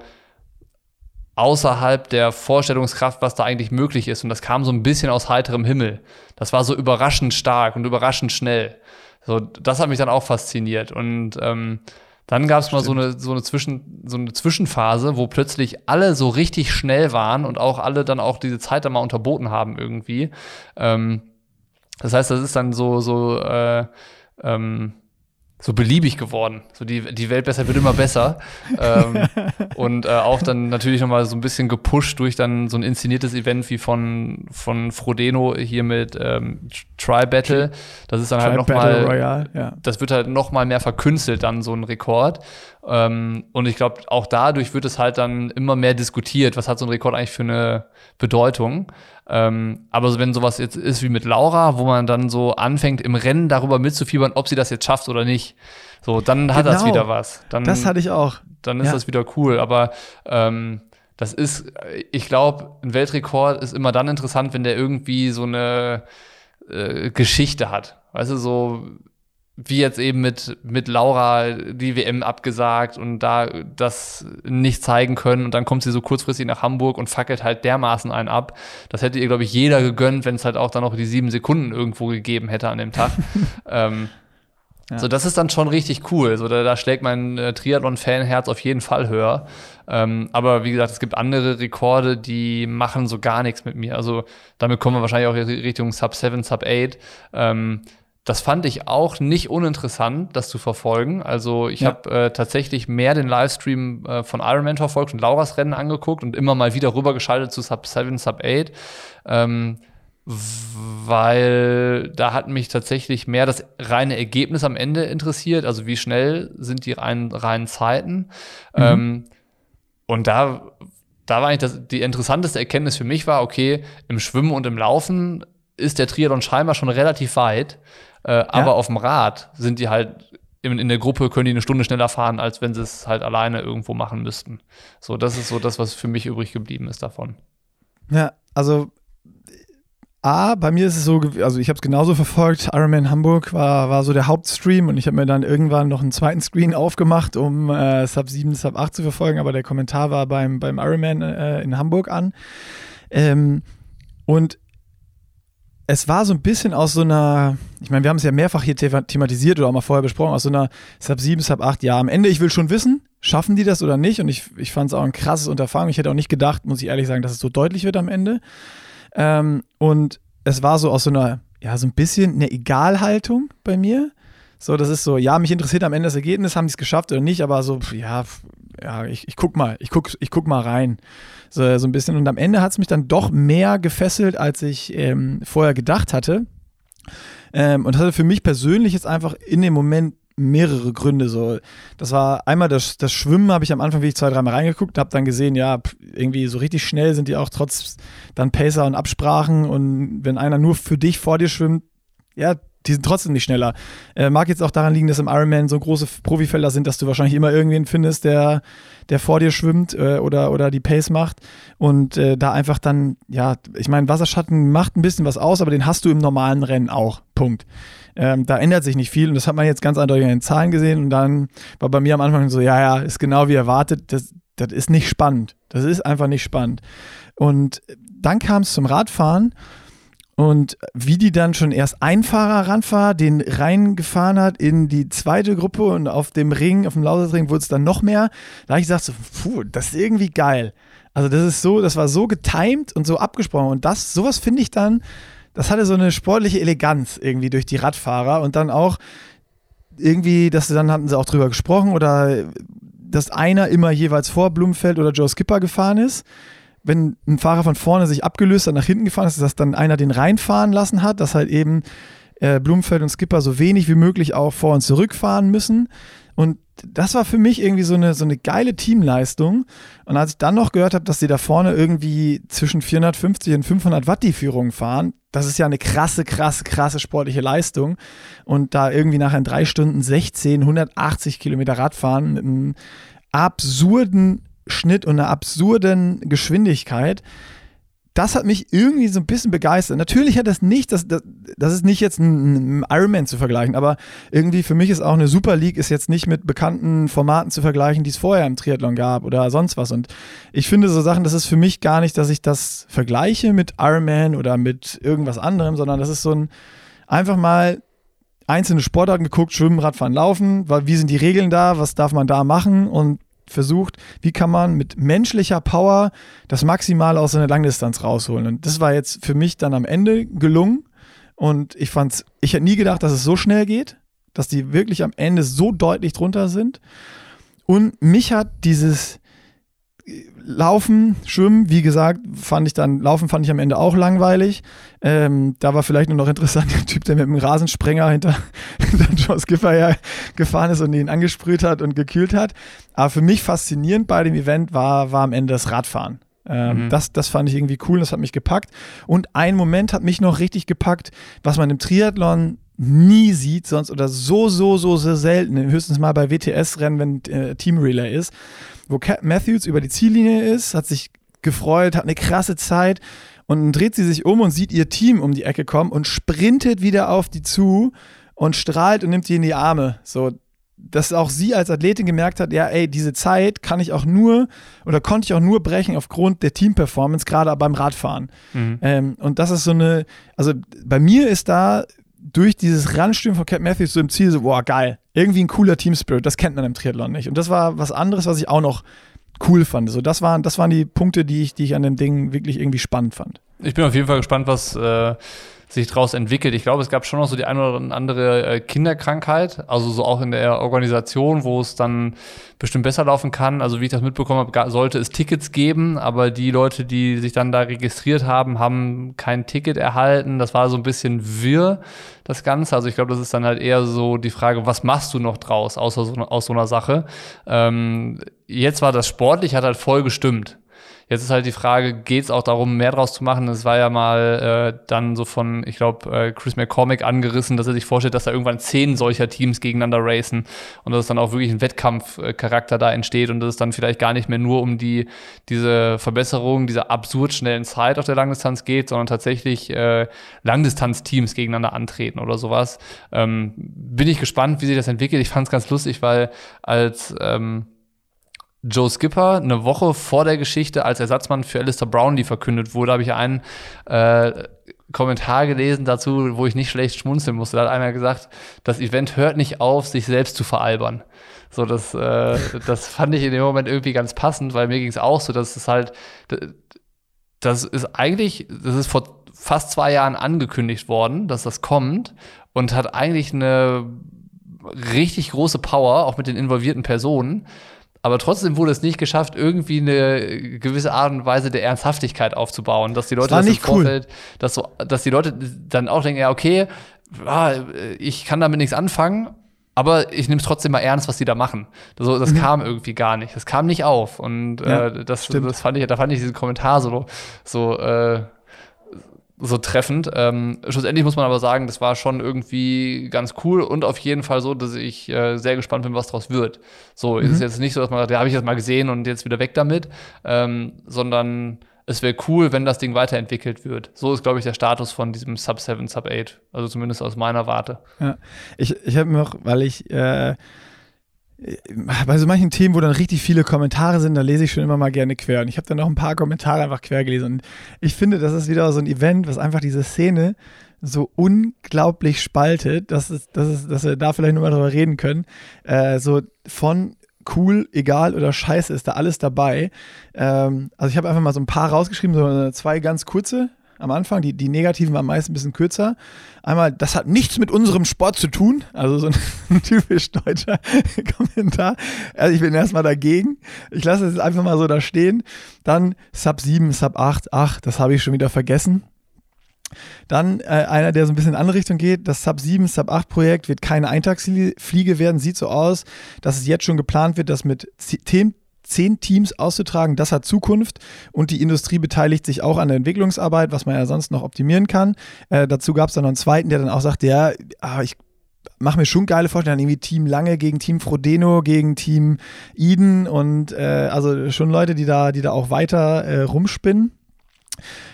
außerhalb der Vorstellungskraft, was da eigentlich möglich ist. Und das kam so ein bisschen aus heiterem Himmel. Das war so überraschend stark und überraschend schnell. So, das hat mich dann auch fasziniert. Und ähm, dann gab es mal so eine, so, eine Zwischen, so eine Zwischenphase, wo plötzlich alle so richtig schnell waren und auch alle dann auch diese Zeit dann mal unterboten haben irgendwie. Ähm, das heißt, das ist dann so, so äh, ähm, so beliebig geworden. So die, die Welt besser wird immer besser. ähm, und äh, auch dann natürlich nochmal so ein bisschen gepusht durch dann so ein inszeniertes Event wie von, von Frodeno hier mit ähm, Try Battle. Das ist dann halt Tri halt nochmal, ja. das wird halt nochmal mehr verkünstelt dann so ein Rekord. Ähm, und ich glaube, auch dadurch wird es halt dann immer mehr diskutiert, was hat so ein Rekord eigentlich für eine Bedeutung. Ähm, aber wenn sowas jetzt ist wie mit Laura, wo man dann so anfängt, im Rennen darüber mitzufiebern, ob sie das jetzt schafft oder nicht, so, dann hat genau. das wieder was. Dann, das hatte ich auch. Dann ist ja. das wieder cool. Aber ähm, das ist, ich glaube, ein Weltrekord ist immer dann interessant, wenn der irgendwie so eine äh, Geschichte hat. Weißt du, so wie jetzt eben mit, mit Laura die WM abgesagt und da das nicht zeigen können und dann kommt sie so kurzfristig nach Hamburg und fackelt halt dermaßen einen ab. Das hätte ihr, glaube ich, jeder gegönnt, wenn es halt auch dann noch die sieben Sekunden irgendwo gegeben hätte an dem Tag. ähm, ja. So, das ist dann schon richtig cool. So, da, da schlägt mein äh, Triathlon-Fanherz auf jeden Fall höher. Ähm, aber wie gesagt, es gibt andere Rekorde, die machen so gar nichts mit mir. Also damit kommen wir wahrscheinlich auch Richtung Sub 7, Sub 8. Ähm, das fand ich auch nicht uninteressant, das zu verfolgen. Also ich ja. habe äh, tatsächlich mehr den Livestream äh, von Ironman verfolgt und Lauras Rennen angeguckt und immer mal wieder rübergeschaltet zu Sub 7, Sub 8. Ähm, weil da hat mich tatsächlich mehr das reine Ergebnis am Ende interessiert, also wie schnell sind die reinen, reinen Zeiten. Mhm. Ähm, und da, da war eigentlich das, die interessanteste Erkenntnis für mich war, okay, im Schwimmen und im Laufen ist der Triathlon scheinbar schon relativ weit. Äh, ja. Aber auf dem Rad sind die halt in, in, der Gruppe können die eine Stunde schneller fahren, als wenn sie es halt alleine irgendwo machen müssten. So, das ist so das, was für mich übrig geblieben ist davon. Ja, also A, bei mir ist es so, also ich habe es genauso verfolgt. Ironman Hamburg war, war so der Hauptstream und ich habe mir dann irgendwann noch einen zweiten Screen aufgemacht, um äh, Sub 7, Sub 8 zu verfolgen, aber der Kommentar war beim, beim Ironman äh, in Hamburg an. Ähm, und es war so ein bisschen aus so einer, ich meine, wir haben es ja mehrfach hier thematisiert oder auch mal vorher besprochen, aus so einer Sub 7, Sub 8, ja, am Ende, ich will schon wissen, schaffen die das oder nicht? Und ich, ich fand es auch ein krasses Unterfangen. Ich hätte auch nicht gedacht, muss ich ehrlich sagen, dass es so deutlich wird am Ende. Ähm, und es war so aus so einer, ja, so ein bisschen eine Egalhaltung bei mir. So, das ist so, ja, mich interessiert am Ende das Ergebnis, haben die es geschafft oder nicht, aber so, ja, ja, ich, ich guck mal, ich guck, ich guck mal rein. So, so ein bisschen. Und am Ende hat es mich dann doch mehr gefesselt, als ich ähm, vorher gedacht hatte. Ähm, und hatte für mich persönlich jetzt einfach in dem Moment mehrere Gründe. So, das war einmal das, das Schwimmen, habe ich am Anfang wirklich zwei, dreimal reingeguckt, habe dann gesehen, ja, irgendwie so richtig schnell sind die auch trotz dann Pacer und Absprachen und wenn einer nur für dich vor dir schwimmt, ja, die sind trotzdem nicht schneller. Äh, mag jetzt auch daran liegen, dass im Ironman so große Profifelder sind, dass du wahrscheinlich immer irgendwen findest, der, der vor dir schwimmt äh, oder, oder die Pace macht. Und äh, da einfach dann, ja, ich meine, Wasserschatten macht ein bisschen was aus, aber den hast du im normalen Rennen auch. Punkt. Ähm, da ändert sich nicht viel und das hat man jetzt ganz eindeutig in den Zahlen gesehen. Und dann war bei mir am Anfang so, ja, ja, ist genau wie erwartet. Das, das ist nicht spannend. Das ist einfach nicht spannend. Und dann kam es zum Radfahren und wie die dann schon erst ein Fahrer ranfahrt, den reingefahren hat in die zweite Gruppe und auf dem Ring, auf dem Lausersring wurde es dann noch mehr, da habe ich gesagt, so, puh, das ist irgendwie geil. Also das ist so, das war so getimed und so abgesprochen und das, sowas finde ich dann, das hatte so eine sportliche Eleganz irgendwie durch die Radfahrer und dann auch irgendwie, dass dann hatten sie auch drüber gesprochen oder dass einer immer jeweils vor Blumenfeld oder Joe Skipper gefahren ist wenn ein Fahrer von vorne sich abgelöst hat, nach hinten gefahren ist, dass dann einer den reinfahren lassen hat, dass halt eben äh, Blumenfeld und Skipper so wenig wie möglich auch vor und zurück fahren müssen. Und das war für mich irgendwie so eine, so eine geile Teamleistung. Und als ich dann noch gehört habe, dass sie da vorne irgendwie zwischen 450 und 500 Watt die Führung fahren, das ist ja eine krasse, krasse, krasse sportliche Leistung. Und da irgendwie nachher in drei Stunden 16, 180 Kilometer Radfahren mit einem absurden Schnitt und einer absurden Geschwindigkeit. Das hat mich irgendwie so ein bisschen begeistert. Natürlich hat das nicht, das, das, das ist nicht jetzt ein, ein Ironman zu vergleichen, aber irgendwie für mich ist auch eine Super League ist jetzt nicht mit bekannten Formaten zu vergleichen, die es vorher im Triathlon gab oder sonst was. Und ich finde so Sachen, das ist für mich gar nicht, dass ich das vergleiche mit Ironman oder mit irgendwas anderem, sondern das ist so ein einfach mal einzelne Sportarten geguckt, Schwimmen, Radfahren, Laufen, wie sind die Regeln da, was darf man da machen und versucht, wie kann man mit menschlicher Power das Maximale aus einer Langdistanz rausholen. Und das war jetzt für mich dann am Ende gelungen. Und ich fand's, ich hätte nie gedacht, dass es so schnell geht, dass die wirklich am Ende so deutlich drunter sind. Und mich hat dieses, Laufen, Schwimmen, wie gesagt, fand ich dann, Laufen fand ich am Ende auch langweilig. Ähm, da war vielleicht nur noch interessant der Typ, der mit dem Rasensprenger hinter, hinter Joe Skipper ja gefahren ist und ihn angesprüht hat und gekühlt hat. Aber für mich faszinierend bei dem Event war, war am Ende das Radfahren. Ähm, mhm. das, das fand ich irgendwie cool, das hat mich gepackt. Und ein Moment hat mich noch richtig gepackt, was man im Triathlon nie sieht, sonst oder so, so, so, so selten, höchstens mal bei WTS-Rennen, wenn äh, Team Relay ist wo Cat Matthews über die Ziellinie ist, hat sich gefreut, hat eine krasse Zeit und dann dreht sie sich um und sieht ihr Team um die Ecke kommen und sprintet wieder auf die zu und strahlt und nimmt die in die Arme. So, dass auch sie als Athletin gemerkt hat, ja, ey, diese Zeit kann ich auch nur oder konnte ich auch nur brechen aufgrund der Teamperformance, gerade beim Radfahren. Mhm. Ähm, und das ist so eine, also bei mir ist da durch dieses Ranstürmen von Cat Matthews so im Ziel so, boah, geil. Irgendwie ein cooler Team Spirit, das kennt man im Triathlon nicht. Und das war was anderes, was ich auch noch cool fand. So, das waren, das waren die Punkte, die ich, die ich an dem Ding wirklich irgendwie spannend fand. Ich bin auf jeden Fall gespannt, was äh, sich daraus entwickelt. Ich glaube, es gab schon noch so die eine oder andere äh, Kinderkrankheit, also so auch in der Organisation, wo es dann bestimmt besser laufen kann. Also wie ich das mitbekommen habe, sollte es Tickets geben, aber die Leute, die sich dann da registriert haben, haben kein Ticket erhalten. Das war so ein bisschen wirr, das Ganze. Also ich glaube, das ist dann halt eher so die Frage, was machst du noch draus außer so, aus so einer Sache? Ähm, jetzt war das sportlich, hat halt voll gestimmt. Jetzt ist halt die Frage, geht es auch darum, mehr draus zu machen? Es war ja mal äh, dann so von, ich glaube, äh, Chris McCormick angerissen, dass er sich vorstellt, dass da irgendwann zehn solcher Teams gegeneinander racen und dass es dann auch wirklich ein Wettkampfcharakter da entsteht und dass es dann vielleicht gar nicht mehr nur um die, diese Verbesserung dieser absurd schnellen Zeit auf der Langdistanz geht, sondern tatsächlich äh, Langdistanzteams gegeneinander antreten oder sowas. Ähm, bin ich gespannt, wie sich das entwickelt. Ich fand es ganz lustig, weil als ähm, Joe Skipper eine Woche vor der Geschichte als Ersatzmann für Alistair Brownlee verkündet wurde, habe ich einen äh, Kommentar gelesen dazu, wo ich nicht schlecht schmunzeln musste. Da hat einer gesagt, das Event hört nicht auf, sich selbst zu veralbern. So, das, äh, das fand ich in dem Moment irgendwie ganz passend, weil mir ging es auch so, dass es halt, das ist eigentlich, das ist vor fast zwei Jahren angekündigt worden, dass das kommt und hat eigentlich eine richtig große Power, auch mit den involvierten Personen. Aber trotzdem wurde es nicht geschafft, irgendwie eine gewisse Art und Weise der Ernsthaftigkeit aufzubauen, dass die Leute das, das im Vorfeld, cool. dass, so, dass die Leute dann auch denken, ja, okay, ah, ich kann damit nichts anfangen, aber ich nehme es trotzdem mal ernst, was die da machen. Das, das mhm. kam irgendwie gar nicht. Das kam nicht auf. Und ja, äh, das, das fand ich, da fand ich diesen Kommentar so, so, äh, so treffend. Ähm, schlussendlich muss man aber sagen, das war schon irgendwie ganz cool und auf jeden Fall so, dass ich äh, sehr gespannt bin, was daraus wird. So, mhm. ist jetzt nicht so, dass man sagt, ja, habe ich jetzt mal gesehen und jetzt wieder weg damit, ähm, sondern es wäre cool, wenn das Ding weiterentwickelt wird. So ist, glaube ich, der Status von diesem Sub 7, Sub 8. Also zumindest aus meiner Warte. Ja, ich, ich habe noch, weil ich äh, bei so manchen Themen, wo dann richtig viele Kommentare sind, da lese ich schon immer mal gerne quer. Und ich habe dann noch ein paar Kommentare einfach quer gelesen. Und ich finde, das ist wieder so ein Event, was einfach diese Szene so unglaublich spaltet, dass, es, dass, es, dass wir da vielleicht nochmal drüber reden können. Äh, so von cool, egal oder scheiße ist da alles dabei. Ähm, also ich habe einfach mal so ein paar rausgeschrieben, so zwei ganz kurze am Anfang. Die, die negativen waren meist ein bisschen kürzer. Einmal, das hat nichts mit unserem Sport zu tun. Also so ein, typisch deutscher Kommentar. Also ich bin erstmal dagegen. Ich lasse es einfach mal so da stehen. Dann Sub 7, Sub 8. Ach, das habe ich schon wieder vergessen. Dann äh, einer, der so ein bisschen in andere Richtung geht. Das Sub 7, Sub 8 Projekt wird keine Eintagsfliege werden. Sieht so aus, dass es jetzt schon geplant wird, das mit Themen zehn Teams auszutragen, das hat Zukunft und die Industrie beteiligt sich auch an der Entwicklungsarbeit, was man ja sonst noch optimieren kann. Äh, dazu gab es dann noch einen zweiten, der dann auch sagte, ja, ah, ich mache mir schon geile Vorstellungen, irgendwie Team Lange gegen Team Frodeno, gegen Team Eden und äh, also schon Leute, die da, die da auch weiter äh, rumspinnen.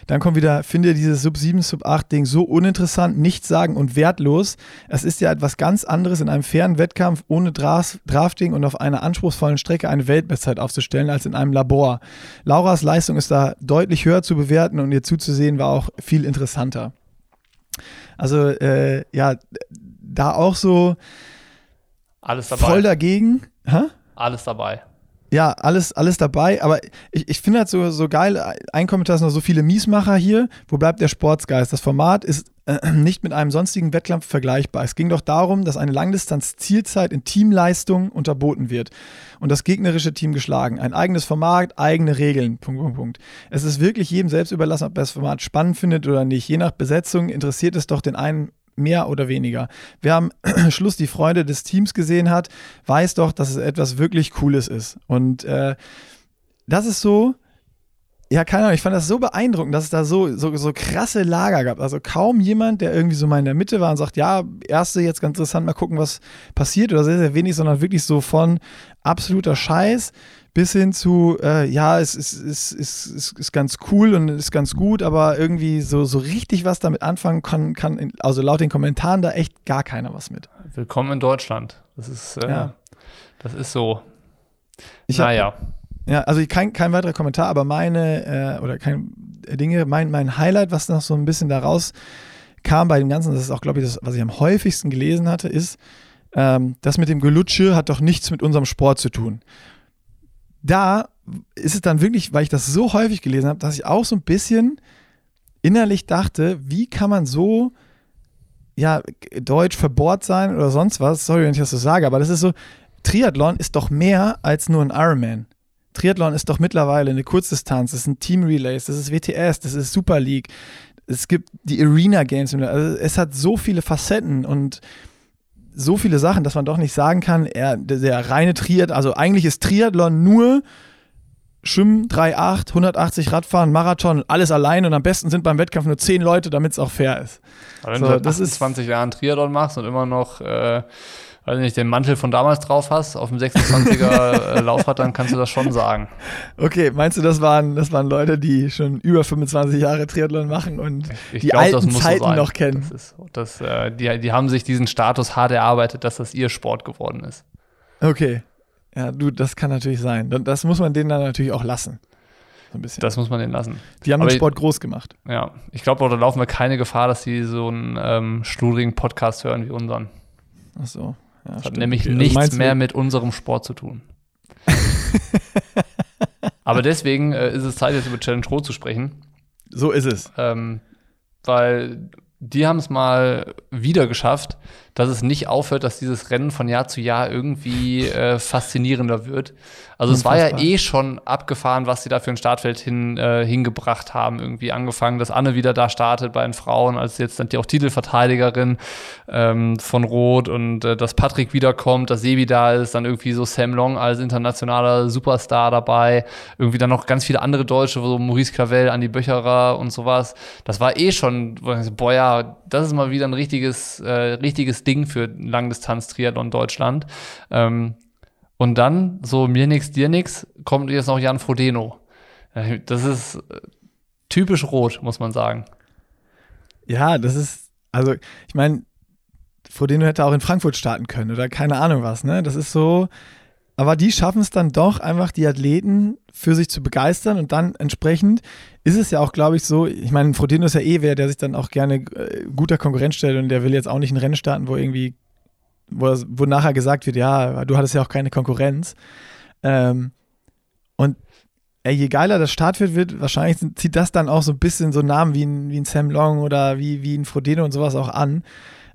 Dann kommt wieder, finde dieses Sub 7, Sub 8 Ding so uninteressant, nichtssagend und wertlos. Es ist ja etwas ganz anderes, in einem fairen Wettkampf ohne Drafting und auf einer anspruchsvollen Strecke eine Weltbestzeit aufzustellen, als in einem Labor. Lauras Leistung ist da deutlich höher zu bewerten und ihr zuzusehen war auch viel interessanter. Also, äh, ja, da auch so alles dabei. voll dagegen. Hä? Alles dabei ja, alles, alles dabei, aber ich, ich finde halt so, so geil, ein Kommentar ist noch so viele Miesmacher hier, wo bleibt der Sportsgeist? Das Format ist äh, nicht mit einem sonstigen Wettkampf vergleichbar. Es ging doch darum, dass eine Langdistanz-Zielzeit in Teamleistung unterboten wird und das gegnerische Team geschlagen. Ein eigenes Format, eigene Regeln, Punkt, Punkt, Punkt. Es ist wirklich jedem selbst überlassen, ob er das Format spannend findet oder nicht. Je nach Besetzung interessiert es doch den einen mehr oder weniger. Wer am Schluss die Freunde des Teams gesehen hat, weiß doch, dass es etwas wirklich Cooles ist. Und äh, das ist so, ja, keine Ahnung, ich fand das so beeindruckend, dass es da so, so, so krasse Lager gab. Also kaum jemand, der irgendwie so mal in der Mitte war und sagt, ja, erste jetzt ganz interessant, mal gucken, was passiert oder sehr, sehr wenig, sondern wirklich so von absoluter Scheiß bis hin zu, äh, ja, es ist, ist, ist, ist, ist ganz cool und ist ganz gut, aber irgendwie so, so richtig was damit anfangen kann, kann, also laut den Kommentaren da echt gar keiner was mit. Willkommen in Deutschland. Das ist, äh, ja. das ist so. Ich naja. Hab, ja, also kein, kein weiterer Kommentar, aber meine, äh, oder kein Dinge, mein, mein Highlight, was noch so ein bisschen daraus kam bei dem Ganzen, das ist auch, glaube ich, das, was ich am häufigsten gelesen hatte, ist, ähm, das mit dem Gelutsche hat doch nichts mit unserem Sport zu tun da ist es dann wirklich, weil ich das so häufig gelesen habe, dass ich auch so ein bisschen innerlich dachte, wie kann man so ja, deutsch verbohrt sein oder sonst was. Sorry, wenn ich das so sage, aber das ist so, Triathlon ist doch mehr als nur ein Ironman. Triathlon ist doch mittlerweile eine Kurzdistanz, das sind Team Relays, das ist WTS, das ist Super League, es gibt die Arena Games, also es hat so viele Facetten und so viele Sachen, dass man doch nicht sagen kann, er, der, der reine Triathlon, also eigentlich ist Triathlon nur Schwimmen 3,8, 180 Radfahren, Marathon, alles allein und am besten sind beim Wettkampf nur 10 Leute, damit es auch fair ist. Aber wenn so, du das 20 Jahren Triathlon machst und immer noch äh, weiß nicht, den Mantel von damals drauf hast, auf dem 26er äh, Laufrad, dann kannst du das schon sagen. Okay, meinst du, das waren, das waren Leute, die schon über 25 Jahre Triathlon machen und ich die glaub, alten Zeiten so noch kennen? Das ist, das, äh, die, die haben sich diesen Status hart erarbeitet, dass das ihr Sport geworden ist. Okay. Ja, du, das kann natürlich sein. Das muss man denen dann natürlich auch lassen. So das muss man denen lassen. Die haben Aber den Sport ich, groß gemacht. Ja, ich glaube, da laufen wir keine Gefahr, dass sie so einen ähm, schludrigen Podcast hören wie unseren. Ach so. Ja, das hat nämlich okay. Also nichts also mehr mit unserem Sport zu tun. Aber deswegen äh, ist es Zeit, jetzt über Challenge Roh zu sprechen. So ist es. Ähm, weil die haben es mal wieder geschafft, dass es nicht aufhört, dass dieses Rennen von Jahr zu Jahr irgendwie äh, faszinierender wird. Also es war ja eh schon abgefahren, was sie da für ein Startfeld hin, äh, hingebracht haben. Irgendwie angefangen, dass Anne wieder da startet bei den Frauen, als jetzt dann die auch Titelverteidigerin ähm, von Rot und äh, dass Patrick wiederkommt, dass Sebi da ist, dann irgendwie so Sam Long als internationaler Superstar dabei, irgendwie dann noch ganz viele andere Deutsche, so Maurice Clavel, Andi Böcherer und sowas. Das war eh schon, boah ja, das ist mal wieder ein richtiges, äh, richtiges Ding für Langdistanz-Triathlon Deutschland. Ähm, und dann, so mir nix, dir nix, kommt jetzt noch Jan Frodeno. Das ist äh, typisch rot, muss man sagen. Ja, das ist, also ich meine, Frodeno hätte auch in Frankfurt starten können oder keine Ahnung was, ne? Das ist so, aber die schaffen es dann doch einfach, die Athleten für sich zu begeistern und dann entsprechend ist es ja auch, glaube ich, so, ich meine, Frodeno ist ja eh wer, der sich dann auch gerne äh, guter Konkurrenz stellt und der will jetzt auch nicht ein Rennen starten, wo irgendwie wo, wo nachher gesagt wird, ja, du hattest ja auch keine Konkurrenz. Ähm, und ey, je geiler das Startfeld wird, wahrscheinlich zieht das dann auch so ein bisschen so Namen wie ein, wie ein Sam Long oder wie, wie ein Frodeno und sowas auch an.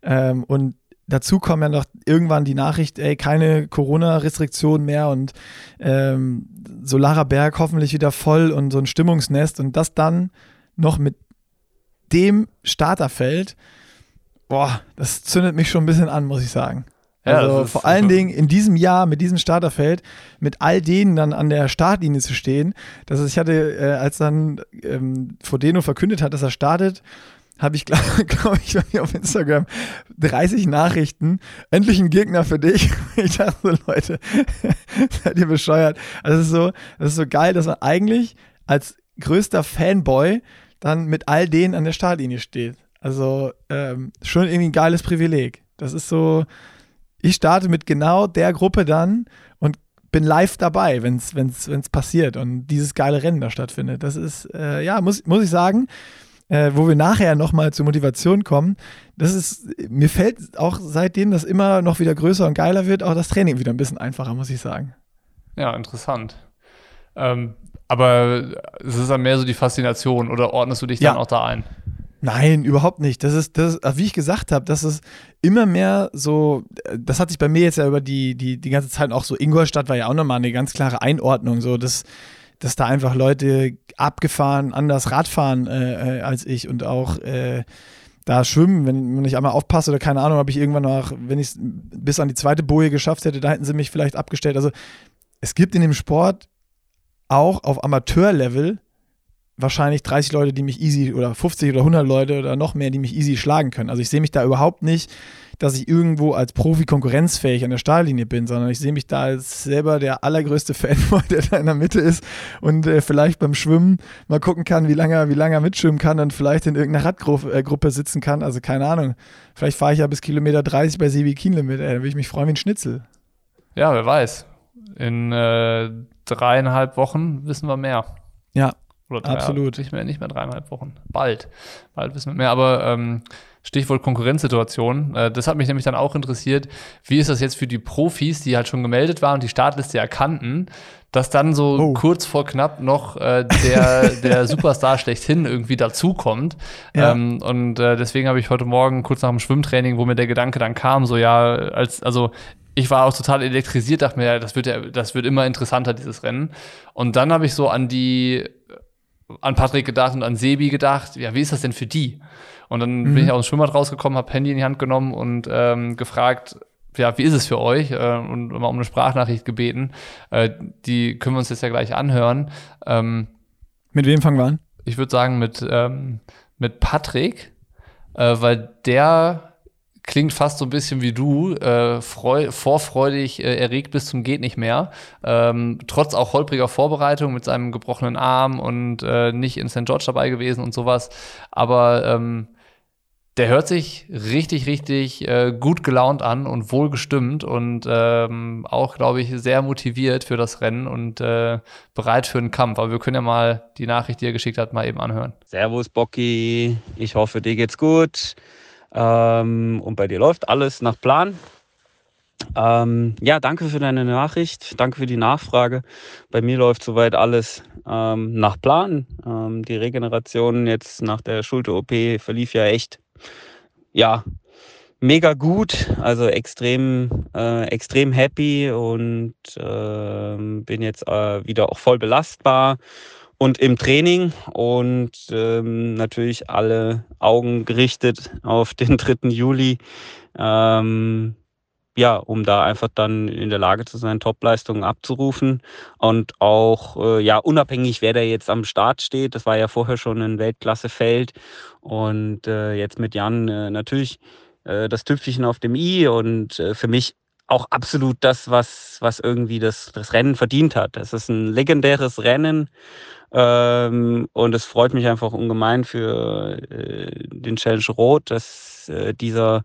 Ähm, und dazu kommen ja noch irgendwann die Nachricht, ey, keine Corona-Restriktionen mehr und ähm, Solara Berg hoffentlich wieder voll und so ein Stimmungsnest und das dann noch mit dem Starterfeld boah, das zündet mich schon ein bisschen an, muss ich sagen. Ja, also vor allen Dingen in diesem Jahr mit diesem Starterfeld, mit all denen dann an der Startlinie zu stehen. Das ist, ich hatte, äh, als dann ähm, Frodeno verkündet hat, dass er startet, habe ich, glaube glaub ich, bei mir auf Instagram 30 Nachrichten. Endlich ein Gegner für dich. Ich dachte Leute, seid ihr bescheuert? Also das ist so, ist so geil, dass man eigentlich als größter Fanboy dann mit all denen an der Startlinie steht. Also ähm, schon irgendwie ein geiles Privileg. Das ist so, ich starte mit genau der Gruppe dann und bin live dabei, wenn es wenn's, wenn's passiert und dieses geile Rennen da stattfindet. Das ist, äh, ja, muss, muss ich sagen, äh, wo wir nachher nochmal zur Motivation kommen, das ist, mir fällt auch seitdem das immer noch wieder größer und geiler wird, auch das Training wieder ein bisschen einfacher, muss ich sagen. Ja, interessant. Ähm, aber es ist dann mehr so die Faszination oder ordnest du dich dann auch da ein? Nein, überhaupt nicht. Das ist, das ist, wie ich gesagt habe, das ist immer mehr so, das hat sich bei mir jetzt ja über die, die, die ganze Zeit auch so, Ingolstadt war ja auch nochmal eine ganz klare Einordnung, so, dass, dass da einfach Leute abgefahren, anders Radfahren äh, äh, als ich und auch äh, da schwimmen, wenn, wenn ich einmal aufpasse oder keine Ahnung, habe ich irgendwann noch, wenn ich es bis an die zweite Boje geschafft hätte, da hätten sie mich vielleicht abgestellt. Also es gibt in dem Sport auch auf Amateurlevel wahrscheinlich 30 Leute, die mich easy oder 50 oder 100 Leute oder noch mehr, die mich easy schlagen können. Also ich sehe mich da überhaupt nicht, dass ich irgendwo als Profi konkurrenzfähig an der Startlinie bin, sondern ich sehe mich da als selber der allergrößte Fanboy, der da in der Mitte ist und äh, vielleicht beim Schwimmen mal gucken kann, wie lange, wie lange er mitschwimmen kann und vielleicht in irgendeiner Radgruppe äh, sitzen kann. Also keine Ahnung. Vielleicht fahre ich ja bis Kilometer 30 bei Sebi Kienle mit. Ey, da würde ich mich freuen wie ein Schnitzel. Ja, wer weiß. In äh, dreieinhalb Wochen wissen wir mehr. Ja, oder drei, Absolut. Nicht mehr, nicht mehr dreieinhalb Wochen. Bald. Bald wissen wir mehr. Aber ähm, Stichwort Konkurrenzsituation. Äh, das hat mich nämlich dann auch interessiert. Wie ist das jetzt für die Profis, die halt schon gemeldet waren und die Startliste erkannten, dass dann so oh. kurz vor knapp noch äh, der, der Superstar schlechthin irgendwie dazukommt. Ja. Ähm, und äh, deswegen habe ich heute Morgen kurz nach dem Schwimmtraining, wo mir der Gedanke dann kam, so ja, als, also ich war auch total elektrisiert, dachte mir, ja, das wird ja, das wird immer interessanter, dieses Rennen. Und dann habe ich so an die an Patrick gedacht und an Sebi gedacht, ja, wie ist das denn für die? Und dann mhm. bin ich aus dem Schwimmbad rausgekommen, habe Handy in die Hand genommen und ähm, gefragt, ja, wie ist es für euch? Äh, und mal um eine Sprachnachricht gebeten. Äh, die können wir uns jetzt ja gleich anhören. Ähm, mit wem fangen wir an? Ich würde sagen mit, ähm, mit Patrick, äh, weil der klingt fast so ein bisschen wie du, äh, freu vorfreudig äh, erregt bis zum geht nicht mehr. Ähm, trotz auch holpriger Vorbereitung mit seinem gebrochenen Arm und äh, nicht in St. George dabei gewesen und sowas. Aber ähm, der hört sich richtig, richtig äh, gut gelaunt an und wohl gestimmt und ähm, auch, glaube ich, sehr motiviert für das Rennen und äh, bereit für einen Kampf. Aber wir können ja mal die Nachricht, die er geschickt hat, mal eben anhören. Servus, Bocky. Ich hoffe, dir geht's gut. Ähm, und bei dir läuft alles nach Plan. Ähm, ja, danke für deine Nachricht, danke für die Nachfrage. Bei mir läuft soweit alles ähm, nach Plan. Ähm, die Regeneration jetzt nach der Schulter-OP verlief ja echt ja, mega gut, also extrem, äh, extrem happy und äh, bin jetzt äh, wieder auch voll belastbar und im Training und ähm, natürlich alle Augen gerichtet auf den 3. Juli. Ähm, ja, um da einfach dann in der Lage zu sein, Topleistungen abzurufen und auch äh, ja unabhängig, wer da jetzt am Start steht. Das war ja vorher schon ein Weltklassefeld und äh, jetzt mit Jan äh, natürlich äh, das Tüpfelchen auf dem i und äh, für mich auch absolut das, was was irgendwie das das Rennen verdient hat. Das ist ein legendäres Rennen ähm, und es freut mich einfach ungemein für äh, den Challenge Rot, dass dieser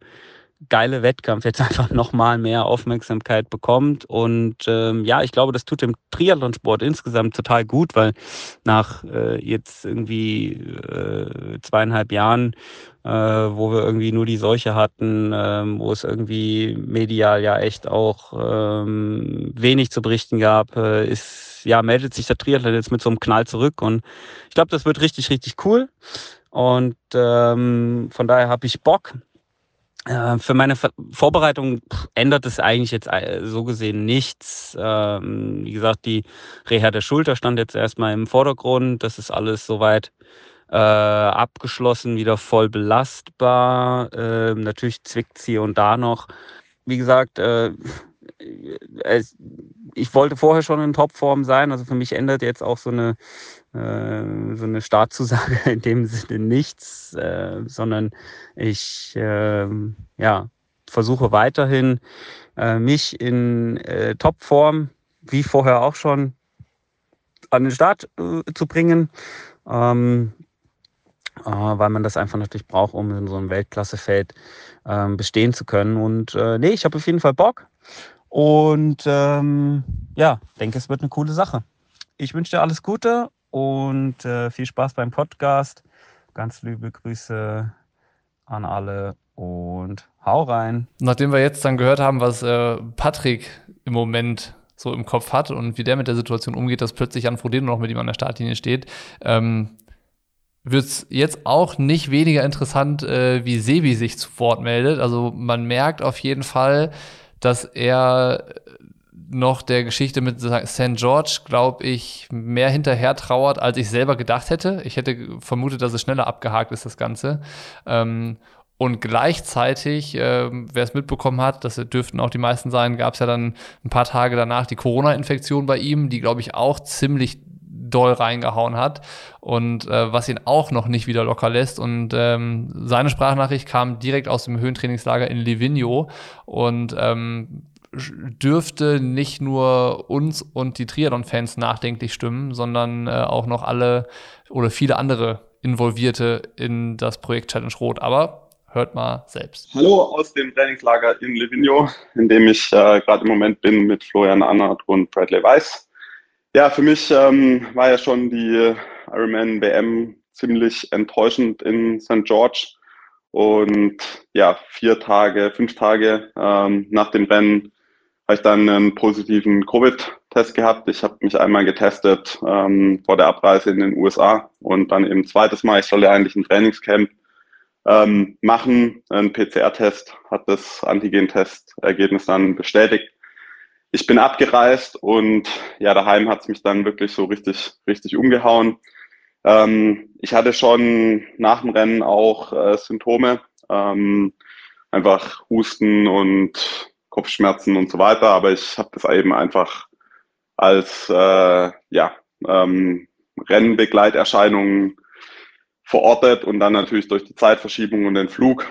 geile Wettkampf jetzt einfach nochmal mehr Aufmerksamkeit bekommt. Und ähm, ja, ich glaube, das tut dem Triathlonsport insgesamt total gut, weil nach äh, jetzt irgendwie äh, zweieinhalb Jahren, äh, wo wir irgendwie nur die Seuche hatten, ähm, wo es irgendwie medial ja echt auch ähm, wenig zu berichten gab, äh, ist, ja, meldet sich der Triathlon jetzt mit so einem Knall zurück. Und ich glaube, das wird richtig, richtig cool. Und ähm, von daher habe ich Bock. Äh, für meine Vorbereitung ändert es eigentlich jetzt äh, so gesehen nichts. Ähm, wie gesagt, die Reha der Schulter stand jetzt erstmal im Vordergrund. Das ist alles soweit äh, abgeschlossen, wieder voll belastbar. Ähm, natürlich zwickt hier und da noch. Wie gesagt, ich wollte vorher schon in Topform sein. Also für mich ändert jetzt auch so eine äh, so eine Startzusage in dem Sinne nichts, äh, sondern ich äh, ja, versuche weiterhin äh, mich in äh, Topform, wie vorher auch schon, an den Start äh, zu bringen. Ähm, weil man das einfach natürlich braucht, um in so einem Weltklassefeld ähm, bestehen zu können. Und nee, ich habe auf jeden Fall Bock. Und ähm, ja, denke, es wird eine coole Sache. Ich wünsche dir alles Gute und äh, viel Spaß beim Podcast. Ganz liebe Grüße an alle und hau rein. Nachdem wir jetzt dann gehört haben, was äh, Patrick im Moment so im Kopf hat und wie der mit der Situation umgeht, dass plötzlich Jan Frodeno noch mit ihm an der Startlinie steht, ähm, wird es jetzt auch nicht weniger interessant, äh, wie Sebi sich zu Wort meldet. Also man merkt auf jeden Fall, dass er noch der Geschichte mit St. George, glaube ich, mehr hinterher trauert, als ich selber gedacht hätte. Ich hätte vermutet, dass es schneller abgehakt ist, das Ganze. Ähm, und gleichzeitig, äh, wer es mitbekommen hat, das dürften auch die meisten sein, gab es ja dann ein paar Tage danach die Corona-Infektion bei ihm, die, glaube ich, auch ziemlich doll reingehauen hat und äh, was ihn auch noch nicht wieder locker lässt. Und ähm, seine Sprachnachricht kam direkt aus dem Höhentrainingslager in Livigno und ähm, dürfte nicht nur uns und die Triathlon-Fans nachdenklich stimmen, sondern äh, auch noch alle oder viele andere Involvierte in das Projekt Challenge Rot. Aber hört mal selbst. Hallo aus dem Trainingslager in Livigno, in dem ich äh, gerade im Moment bin mit Florian Annert und Bradley Weiss. Ja, für mich ähm, war ja schon die Ironman WM ziemlich enttäuschend in St. George. Und ja, vier Tage, fünf Tage ähm, nach dem Rennen habe ich dann einen positiven Covid-Test gehabt. Ich habe mich einmal getestet ähm, vor der Abreise in den USA und dann eben zweites Mal. Ich solle eigentlich ein Trainingscamp ähm, machen. Ein PCR-Test hat das Antigen-Test-Ergebnis dann bestätigt. Ich bin abgereist und ja, daheim hat es mich dann wirklich so richtig, richtig umgehauen. Ähm, ich hatte schon nach dem Rennen auch äh, Symptome, ähm, einfach Husten und Kopfschmerzen und so weiter, aber ich habe das eben einfach als äh, ja, ähm, Rennbegleiterscheinungen verortet und dann natürlich durch die Zeitverschiebung und den Flug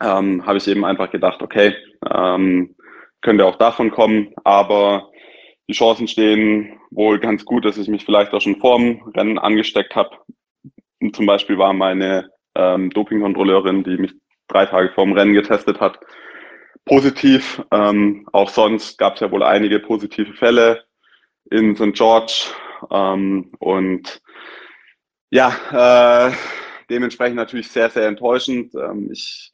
ähm, habe ich eben einfach gedacht, okay, ähm, könnte auch davon kommen, aber die Chancen stehen wohl ganz gut, dass ich mich vielleicht auch schon vor dem Rennen angesteckt habe. Zum Beispiel war meine ähm, Dopingkontrolleurin, die mich drei Tage vor dem Rennen getestet hat, positiv. Ähm, auch sonst gab es ja wohl einige positive Fälle in St. George. Ähm, und ja, äh, dementsprechend natürlich sehr, sehr enttäuschend. Ähm, ich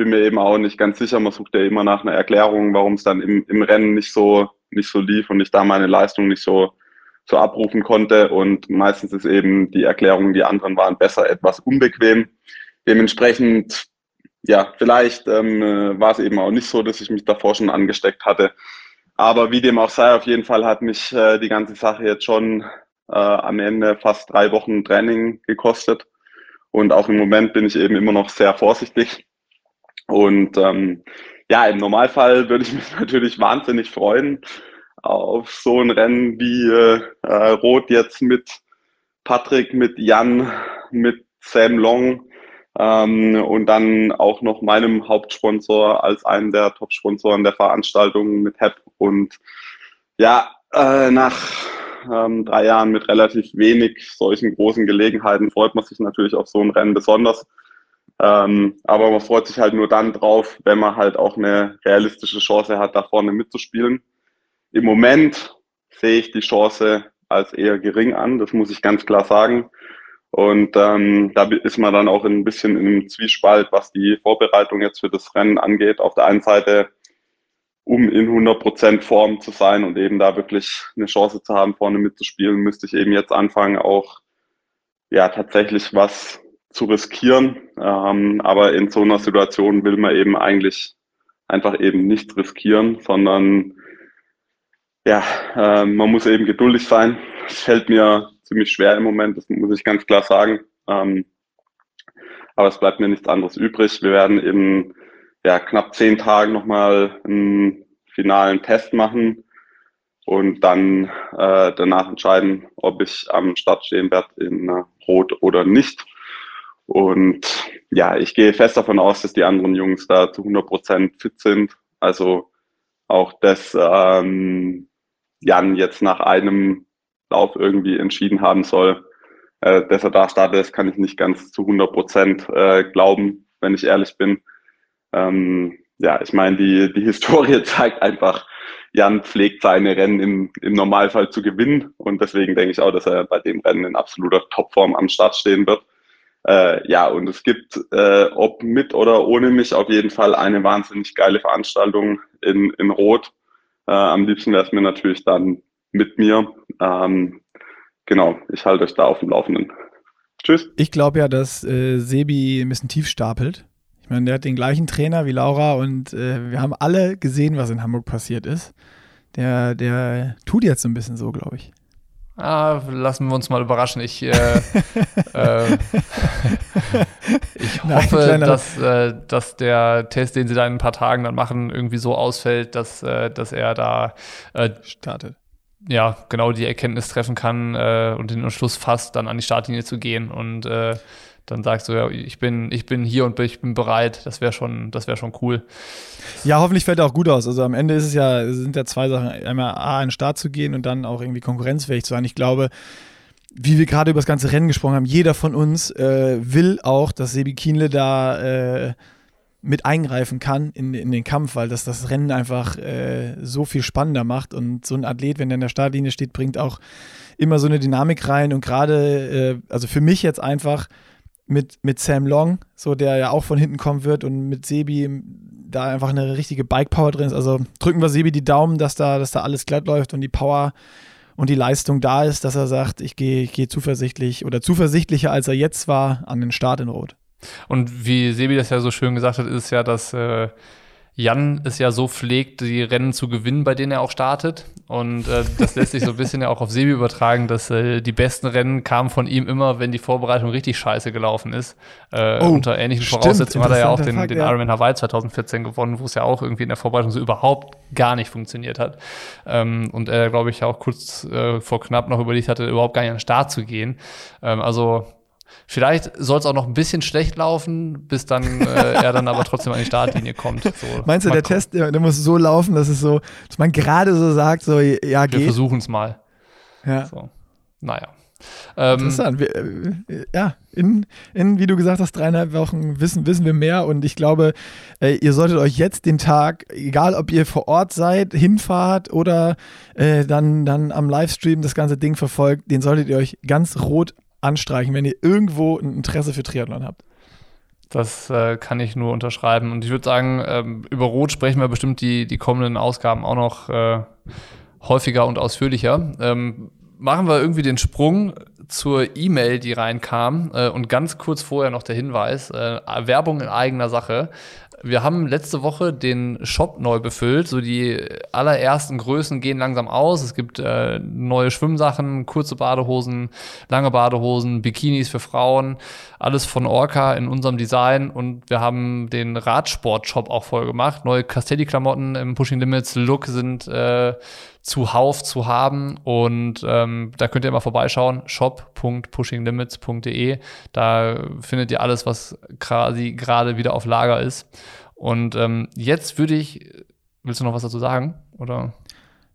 bin mir eben auch nicht ganz sicher. Man sucht ja immer nach einer Erklärung, warum es dann im, im Rennen nicht so, nicht so lief und ich da meine Leistung nicht so, so abrufen konnte. Und meistens ist eben die Erklärung, die anderen waren besser etwas unbequem. dementsprechend, ja, vielleicht ähm, äh, war es eben auch nicht so, dass ich mich davor schon angesteckt hatte. Aber wie dem auch sei, auf jeden Fall hat mich äh, die ganze Sache jetzt schon äh, am Ende fast drei Wochen Training gekostet. Und auch im Moment bin ich eben immer noch sehr vorsichtig. Und ähm, ja, im Normalfall würde ich mich natürlich wahnsinnig freuen auf so ein Rennen wie äh, äh, Rot jetzt mit Patrick, mit Jan, mit Sam Long ähm, und dann auch noch meinem Hauptsponsor als einen der Top-Sponsoren der Veranstaltung mit HEP. Und ja, äh, nach ähm, drei Jahren mit relativ wenig solchen großen Gelegenheiten freut man sich natürlich auf so ein Rennen besonders. Ähm, aber man freut sich halt nur dann drauf, wenn man halt auch eine realistische Chance hat, da vorne mitzuspielen. Im Moment sehe ich die Chance als eher gering an, das muss ich ganz klar sagen. Und ähm, da ist man dann auch ein bisschen im Zwiespalt, was die Vorbereitung jetzt für das Rennen angeht. Auf der einen Seite, um in 100% Form zu sein und eben da wirklich eine Chance zu haben, vorne mitzuspielen, müsste ich eben jetzt anfangen, auch ja tatsächlich was zu riskieren. Ähm, aber in so einer Situation will man eben eigentlich einfach eben nichts riskieren, sondern ja, äh, man muss eben geduldig sein. Es fällt mir ziemlich schwer im Moment, das muss ich ganz klar sagen. Ähm, aber es bleibt mir nichts anderes übrig. Wir werden in ja, knapp zehn Tagen nochmal einen finalen Test machen und dann äh, danach entscheiden, ob ich am Start stehen werde in äh, Rot oder nicht. Und ja, ich gehe fest davon aus, dass die anderen Jungs da zu 100 Prozent fit sind. Also auch das ähm, Jan jetzt nach einem Lauf irgendwie entschieden haben soll, äh, dass er da startet, das kann ich nicht ganz zu 100 Prozent äh, glauben, wenn ich ehrlich bin. Ähm, ja, ich meine, die, die Historie zeigt einfach, Jan pflegt seine Rennen im, im Normalfall zu gewinnen und deswegen denke ich auch, dass er bei dem Rennen in absoluter Topform am Start stehen wird. Äh, ja, und es gibt, äh, ob mit oder ohne mich, auf jeden Fall eine wahnsinnig geile Veranstaltung in, in Rot. Äh, am liebsten wäre es mir natürlich dann mit mir. Ähm, genau, ich halte euch da auf dem Laufenden. Tschüss. Ich glaube ja, dass äh, Sebi ein bisschen tief stapelt. Ich meine, der hat den gleichen Trainer wie Laura und äh, wir haben alle gesehen, was in Hamburg passiert ist. Der, der tut jetzt so ein bisschen so, glaube ich. Ah, lassen wir uns mal überraschen. Ich, äh, äh, ich hoffe, Nein, dass, äh, dass der Test, den sie da in ein paar Tagen dann machen, irgendwie so ausfällt, dass, äh, dass er da äh, startet. Ja, genau die Erkenntnis treffen kann äh, und den Entschluss fasst, dann an die Startlinie zu gehen und dann sagst du, ja, ich bin, ich bin hier und ich bin bereit. Das wäre schon, das wäre schon cool. Ja, hoffentlich fällt er auch gut aus. Also am Ende ist es ja, sind ja zwei Sachen. Einmal A, an den Start zu gehen und dann auch irgendwie konkurrenzfähig zu sein. Ich glaube, wie wir gerade über das ganze Rennen gesprochen haben, jeder von uns äh, will auch, dass Sebi Kienle da äh, mit eingreifen kann in, in den Kampf, weil das das Rennen einfach äh, so viel spannender macht. Und so ein Athlet, wenn er in der Startlinie steht, bringt auch immer so eine Dynamik rein. Und gerade, äh, also für mich jetzt einfach, mit, mit Sam Long, so der ja auch von hinten kommen wird und mit Sebi da einfach eine richtige Bike-Power drin ist. Also drücken wir Sebi die Daumen, dass da, dass da alles glatt läuft und die Power und die Leistung da ist, dass er sagt, ich gehe ich geh zuversichtlich oder zuversichtlicher, als er jetzt war, an den Start in Rot. Und wie Sebi das ja so schön gesagt hat, ist ja, dass äh, Jan es ja so pflegt, die Rennen zu gewinnen, bei denen er auch startet. Und äh, das lässt sich so ein bisschen ja auch auf Sebi übertragen, dass äh, die besten Rennen kamen von ihm immer, wenn die Vorbereitung richtig scheiße gelaufen ist. Äh, oh, unter ähnlichen stimmt, Voraussetzungen hat er ja auch den, Fakt, den ja. Ironman Hawaii 2014 gewonnen, wo es ja auch irgendwie in der Vorbereitung so überhaupt gar nicht funktioniert hat. Ähm, und er, glaube ich, auch kurz äh, vor knapp noch überlegt hatte, überhaupt gar nicht an den Start zu gehen. Ähm, also Vielleicht soll es auch noch ein bisschen schlecht laufen, bis dann äh, er dann aber trotzdem an die Startlinie kommt. So, Meinst du, der gucken. Test, der, der, muss so laufen, dass es so, dass man gerade so sagt, so ja geht. Wir versuchen es mal. Ja. So. Naja. Ähm, Interessant. Wir, äh, ja, in, in, wie du gesagt hast, dreieinhalb Wochen wissen, wissen wir mehr und ich glaube, äh, ihr solltet euch jetzt den Tag, egal ob ihr vor Ort seid, hinfahrt oder äh, dann, dann am Livestream das ganze Ding verfolgt, den solltet ihr euch ganz rot anstreichen, wenn ihr irgendwo ein Interesse für Triathlon habt. Das äh, kann ich nur unterschreiben. Und ich würde sagen, ähm, über Rot sprechen wir bestimmt die, die kommenden Ausgaben auch noch äh, häufiger und ausführlicher. Ähm, machen wir irgendwie den Sprung zur E-Mail, die reinkam äh, und ganz kurz vorher noch der Hinweis, äh, Werbung in eigener Sache. Wir haben letzte Woche den Shop neu befüllt. So die allerersten Größen gehen langsam aus. Es gibt äh, neue Schwimmsachen, kurze Badehosen, lange Badehosen, Bikinis für Frauen. Alles von Orca in unserem Design. Und wir haben den Radsport-Shop auch voll gemacht. Neue Castelli-Klamotten im Pushing Limits Look sind äh, zuhauf zu haben. Und ähm, da könnt ihr mal vorbeischauen, shop.pushinglimits.de. Da findet ihr alles, was quasi gerade wieder auf Lager ist. Und ähm, jetzt würde ich, willst du noch was dazu sagen? Oder?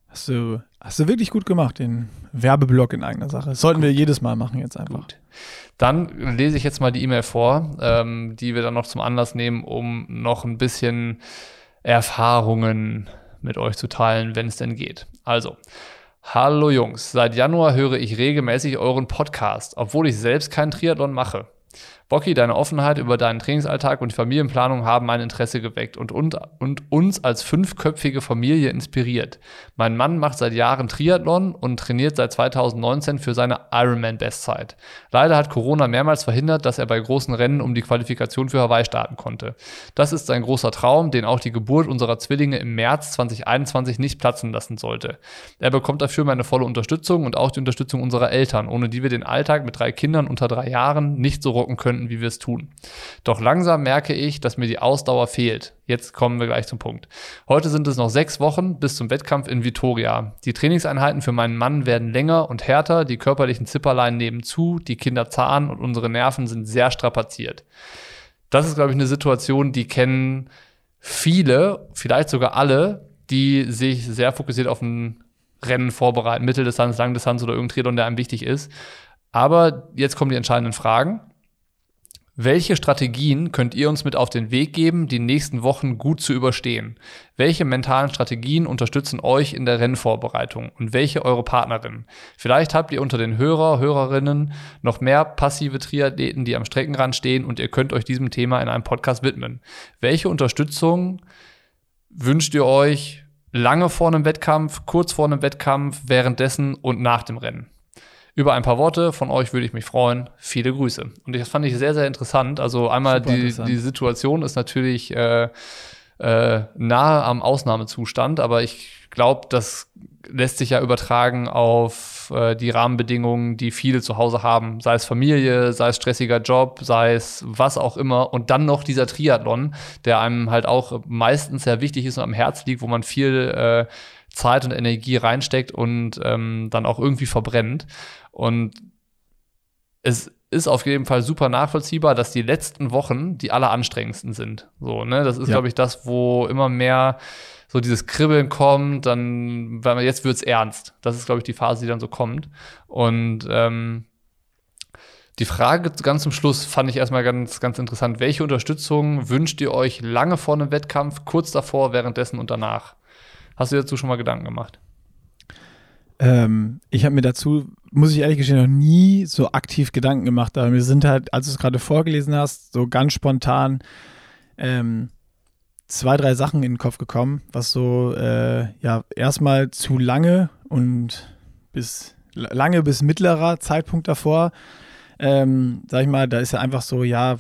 Hast du, hast du wirklich gut gemacht, den Werbeblock in eigener Sache. Das sollten gut. wir jedes Mal machen jetzt einfach. Gut. Dann lese ich jetzt mal die E-Mail vor, ähm, die wir dann noch zum Anlass nehmen, um noch ein bisschen Erfahrungen mit euch zu teilen, wenn es denn geht. Also, hallo Jungs, seit Januar höre ich regelmäßig euren Podcast, obwohl ich selbst keinen Triathlon mache. Bocky, deine Offenheit über deinen Trainingsalltag und Familienplanung haben mein Interesse geweckt und, und, und uns als fünfköpfige Familie inspiriert. Mein Mann macht seit Jahren Triathlon und trainiert seit 2019 für seine Ironman-Bestzeit. Leider hat Corona mehrmals verhindert, dass er bei großen Rennen um die Qualifikation für Hawaii starten konnte. Das ist sein großer Traum, den auch die Geburt unserer Zwillinge im März 2021 nicht platzen lassen sollte. Er bekommt dafür meine volle Unterstützung und auch die Unterstützung unserer Eltern, ohne die wir den Alltag mit drei Kindern unter drei Jahren nicht so rocken können könnten, wie wir es tun. Doch langsam merke ich, dass mir die Ausdauer fehlt. Jetzt kommen wir gleich zum Punkt. Heute sind es noch sechs Wochen bis zum Wettkampf in Vitoria. Die Trainingseinheiten für meinen Mann werden länger und härter, die körperlichen Zipperlein nehmen zu, die Kinder zahnen und unsere Nerven sind sehr strapaziert. Das ist, glaube ich, eine Situation, die kennen viele, vielleicht sogar alle, die sich sehr fokussiert auf ein Rennen vorbereiten, Mitteldistanz, Langdistanz oder irgendein Triathlon, der einem wichtig ist. Aber jetzt kommen die entscheidenden Fragen. Welche Strategien könnt ihr uns mit auf den Weg geben, die nächsten Wochen gut zu überstehen? Welche mentalen Strategien unterstützen euch in der Rennvorbereitung und welche eure Partnerinnen? Vielleicht habt ihr unter den Hörer, Hörerinnen noch mehr passive Triathleten, die am Streckenrand stehen und ihr könnt euch diesem Thema in einem Podcast widmen. Welche Unterstützung wünscht ihr euch lange vor einem Wettkampf, kurz vor einem Wettkampf, währenddessen und nach dem Rennen? Über ein paar Worte von euch würde ich mich freuen. Viele Grüße. Und das fand ich sehr, sehr interessant. Also einmal die, die Situation ist natürlich äh, äh, nahe am Ausnahmezustand, aber ich glaube, das lässt sich ja übertragen auf äh, die Rahmenbedingungen, die viele zu Hause haben, sei es Familie, sei es stressiger Job, sei es was auch immer. Und dann noch dieser Triathlon, der einem halt auch meistens sehr wichtig ist und am Herz liegt, wo man viel äh, Zeit und Energie reinsteckt und ähm, dann auch irgendwie verbrennt. Und es ist auf jeden Fall super nachvollziehbar, dass die letzten Wochen die alleranstrengendsten sind. So, ne? Das ist, ja. glaube ich, das, wo immer mehr so dieses Kribbeln kommt, dann, weil man jetzt wird's ernst. Das ist, glaube ich, die Phase, die dann so kommt. Und ähm, die Frage ganz zum Schluss fand ich erstmal ganz, ganz interessant. Welche Unterstützung wünscht ihr euch lange vor einem Wettkampf, kurz davor, währenddessen und danach? Hast du dazu schon mal Gedanken gemacht? Ähm, ich habe mir dazu, muss ich ehrlich gestehen, noch nie so aktiv Gedanken gemacht. Aber mir sind halt, als du es gerade vorgelesen hast, so ganz spontan ähm, zwei, drei Sachen in den Kopf gekommen, was so, äh, ja, erstmal zu lange und bis lange bis mittlerer Zeitpunkt davor. Ähm, sag ich mal, da ist ja einfach so, ja,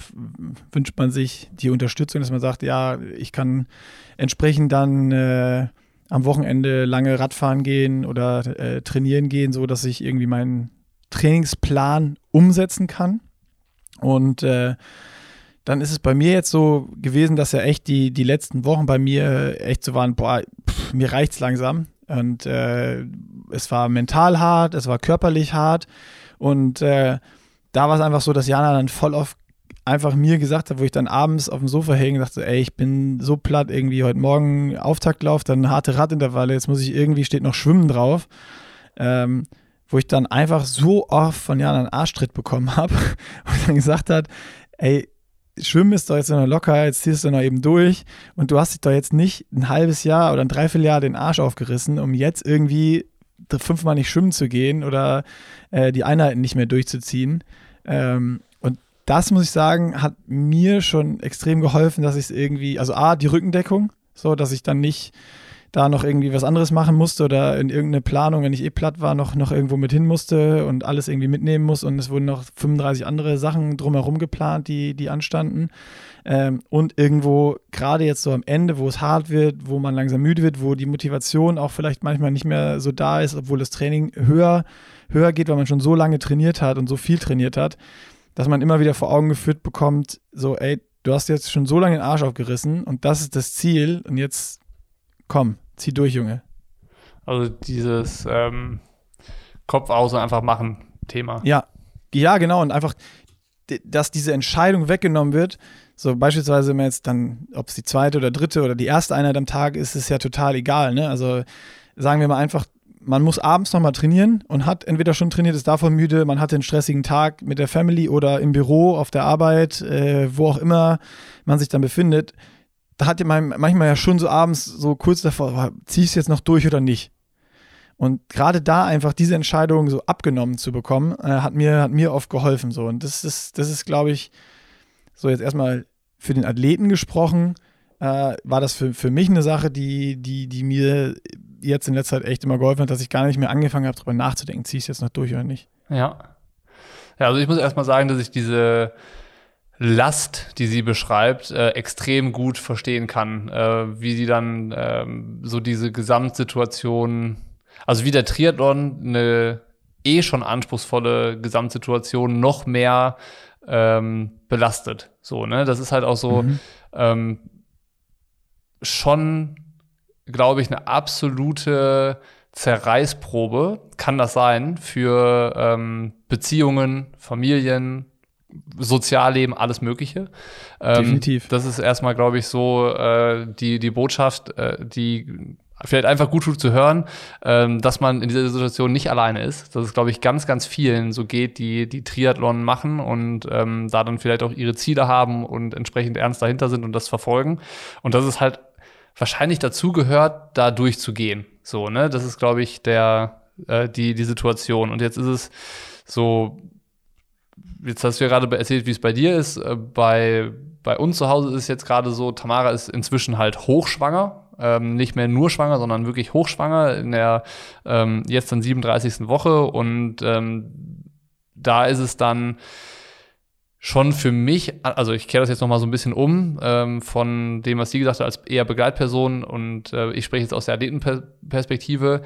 wünscht man sich die Unterstützung, dass man sagt, ja, ich kann entsprechend dann äh, am Wochenende lange Radfahren gehen oder äh, trainieren gehen, so dass ich irgendwie meinen Trainingsplan umsetzen kann. Und äh, dann ist es bei mir jetzt so gewesen, dass ja echt die, die letzten Wochen bei mir echt so waren, boah, pff, mir reicht's langsam. Und äh, es war mental hart, es war körperlich hart. Und äh, da war es einfach so, dass Jana dann voll oft einfach mir gesagt hat, wo ich dann abends auf dem Sofa hänge und dachte, ey, ich bin so platt irgendwie heute Morgen Auftaktlauf, dann harte Radintervalle, jetzt muss ich irgendwie, steht noch Schwimmen drauf. Ähm, wo ich dann einfach so oft von Jan einen Arschtritt bekommen habe und dann gesagt hat, ey, Schwimmen ist doch jetzt noch locker, jetzt ziehst du noch eben durch und du hast dich doch jetzt nicht ein halbes Jahr oder ein Dreivierteljahr den Arsch aufgerissen, um jetzt irgendwie fünfmal nicht schwimmen zu gehen oder äh, die Einheiten nicht mehr durchzuziehen. Ähm, das muss ich sagen, hat mir schon extrem geholfen, dass ich es irgendwie, also A, die Rückendeckung, so, dass ich dann nicht da noch irgendwie was anderes machen musste oder in irgendeine Planung, wenn ich eh platt war, noch, noch irgendwo mit hin musste und alles irgendwie mitnehmen muss. Und es wurden noch 35 andere Sachen drumherum geplant, die, die anstanden. Ähm, und irgendwo, gerade jetzt so am Ende, wo es hart wird, wo man langsam müde wird, wo die Motivation auch vielleicht manchmal nicht mehr so da ist, obwohl das Training höher, höher geht, weil man schon so lange trainiert hat und so viel trainiert hat, dass man immer wieder vor Augen geführt bekommt, so, ey, du hast jetzt schon so lange den Arsch aufgerissen und das ist das Ziel und jetzt komm, zieh durch, Junge. Also dieses ähm, Kopf aus und einfach machen Thema. Ja, ja, genau. Und einfach, dass diese Entscheidung weggenommen wird. So beispielsweise, wenn jetzt dann, ob es die zweite oder dritte oder die erste Einheit am Tag ist, ist ja total egal. Ne? Also sagen wir mal einfach, man muss abends nochmal trainieren und hat entweder schon trainiert, ist davon müde, man hatte einen stressigen Tag mit der Family oder im Büro, auf der Arbeit, äh, wo auch immer man sich dann befindet da hat man manchmal ja schon so abends so kurz davor, zieh ich es jetzt noch durch oder nicht. Und gerade da einfach diese Entscheidung so abgenommen zu bekommen, äh, hat, mir, hat mir oft geholfen. So. Und das ist, das ist, glaube ich, so jetzt erstmal für den Athleten gesprochen, äh, war das für, für mich eine Sache, die, die, die mir jetzt in letzter Zeit echt immer geholfen hat, dass ich gar nicht mehr angefangen habe, darüber nachzudenken, ziehe ich es jetzt noch durch oder nicht. Ja. Ja, also ich muss erstmal sagen, dass ich diese Last, die sie beschreibt, äh, extrem gut verstehen kann, äh, wie sie dann ähm, so diese Gesamtsituation, also wie der Triathlon eine eh schon anspruchsvolle Gesamtsituation noch mehr ähm, belastet. So, ne? Das ist halt auch so mhm. ähm, schon, glaube ich, eine absolute Zerreißprobe, kann das sein, für ähm, Beziehungen, Familien, Sozialleben, alles Mögliche. Ähm, Definitiv. Das ist erstmal, glaube ich, so äh, die, die Botschaft, äh, die vielleicht einfach gut tut zu hören, ähm, dass man in dieser Situation nicht alleine ist. Dass es, glaube ich, ganz, ganz vielen so geht, die, die Triathlon machen und ähm, da dann vielleicht auch ihre Ziele haben und entsprechend ernst dahinter sind und das verfolgen. Und dass es halt wahrscheinlich dazu gehört, da durchzugehen. So, ne? Das ist, glaube ich, der, äh, die, die Situation. Und jetzt ist es so, jetzt hast du ja gerade erzählt, wie es bei dir ist. Äh, bei, bei uns zu Hause ist es jetzt gerade so, Tamara ist inzwischen halt hochschwanger. Ähm, nicht mehr nur schwanger, sondern wirklich hochschwanger in der ähm, jetzt dann 37. Woche. Und ähm, da ist es dann schon für mich, also ich kehre das jetzt nochmal so ein bisschen um, ähm, von dem, was sie gesagt hat, als eher Begleitperson und äh, ich spreche jetzt aus der Athletenperspektive.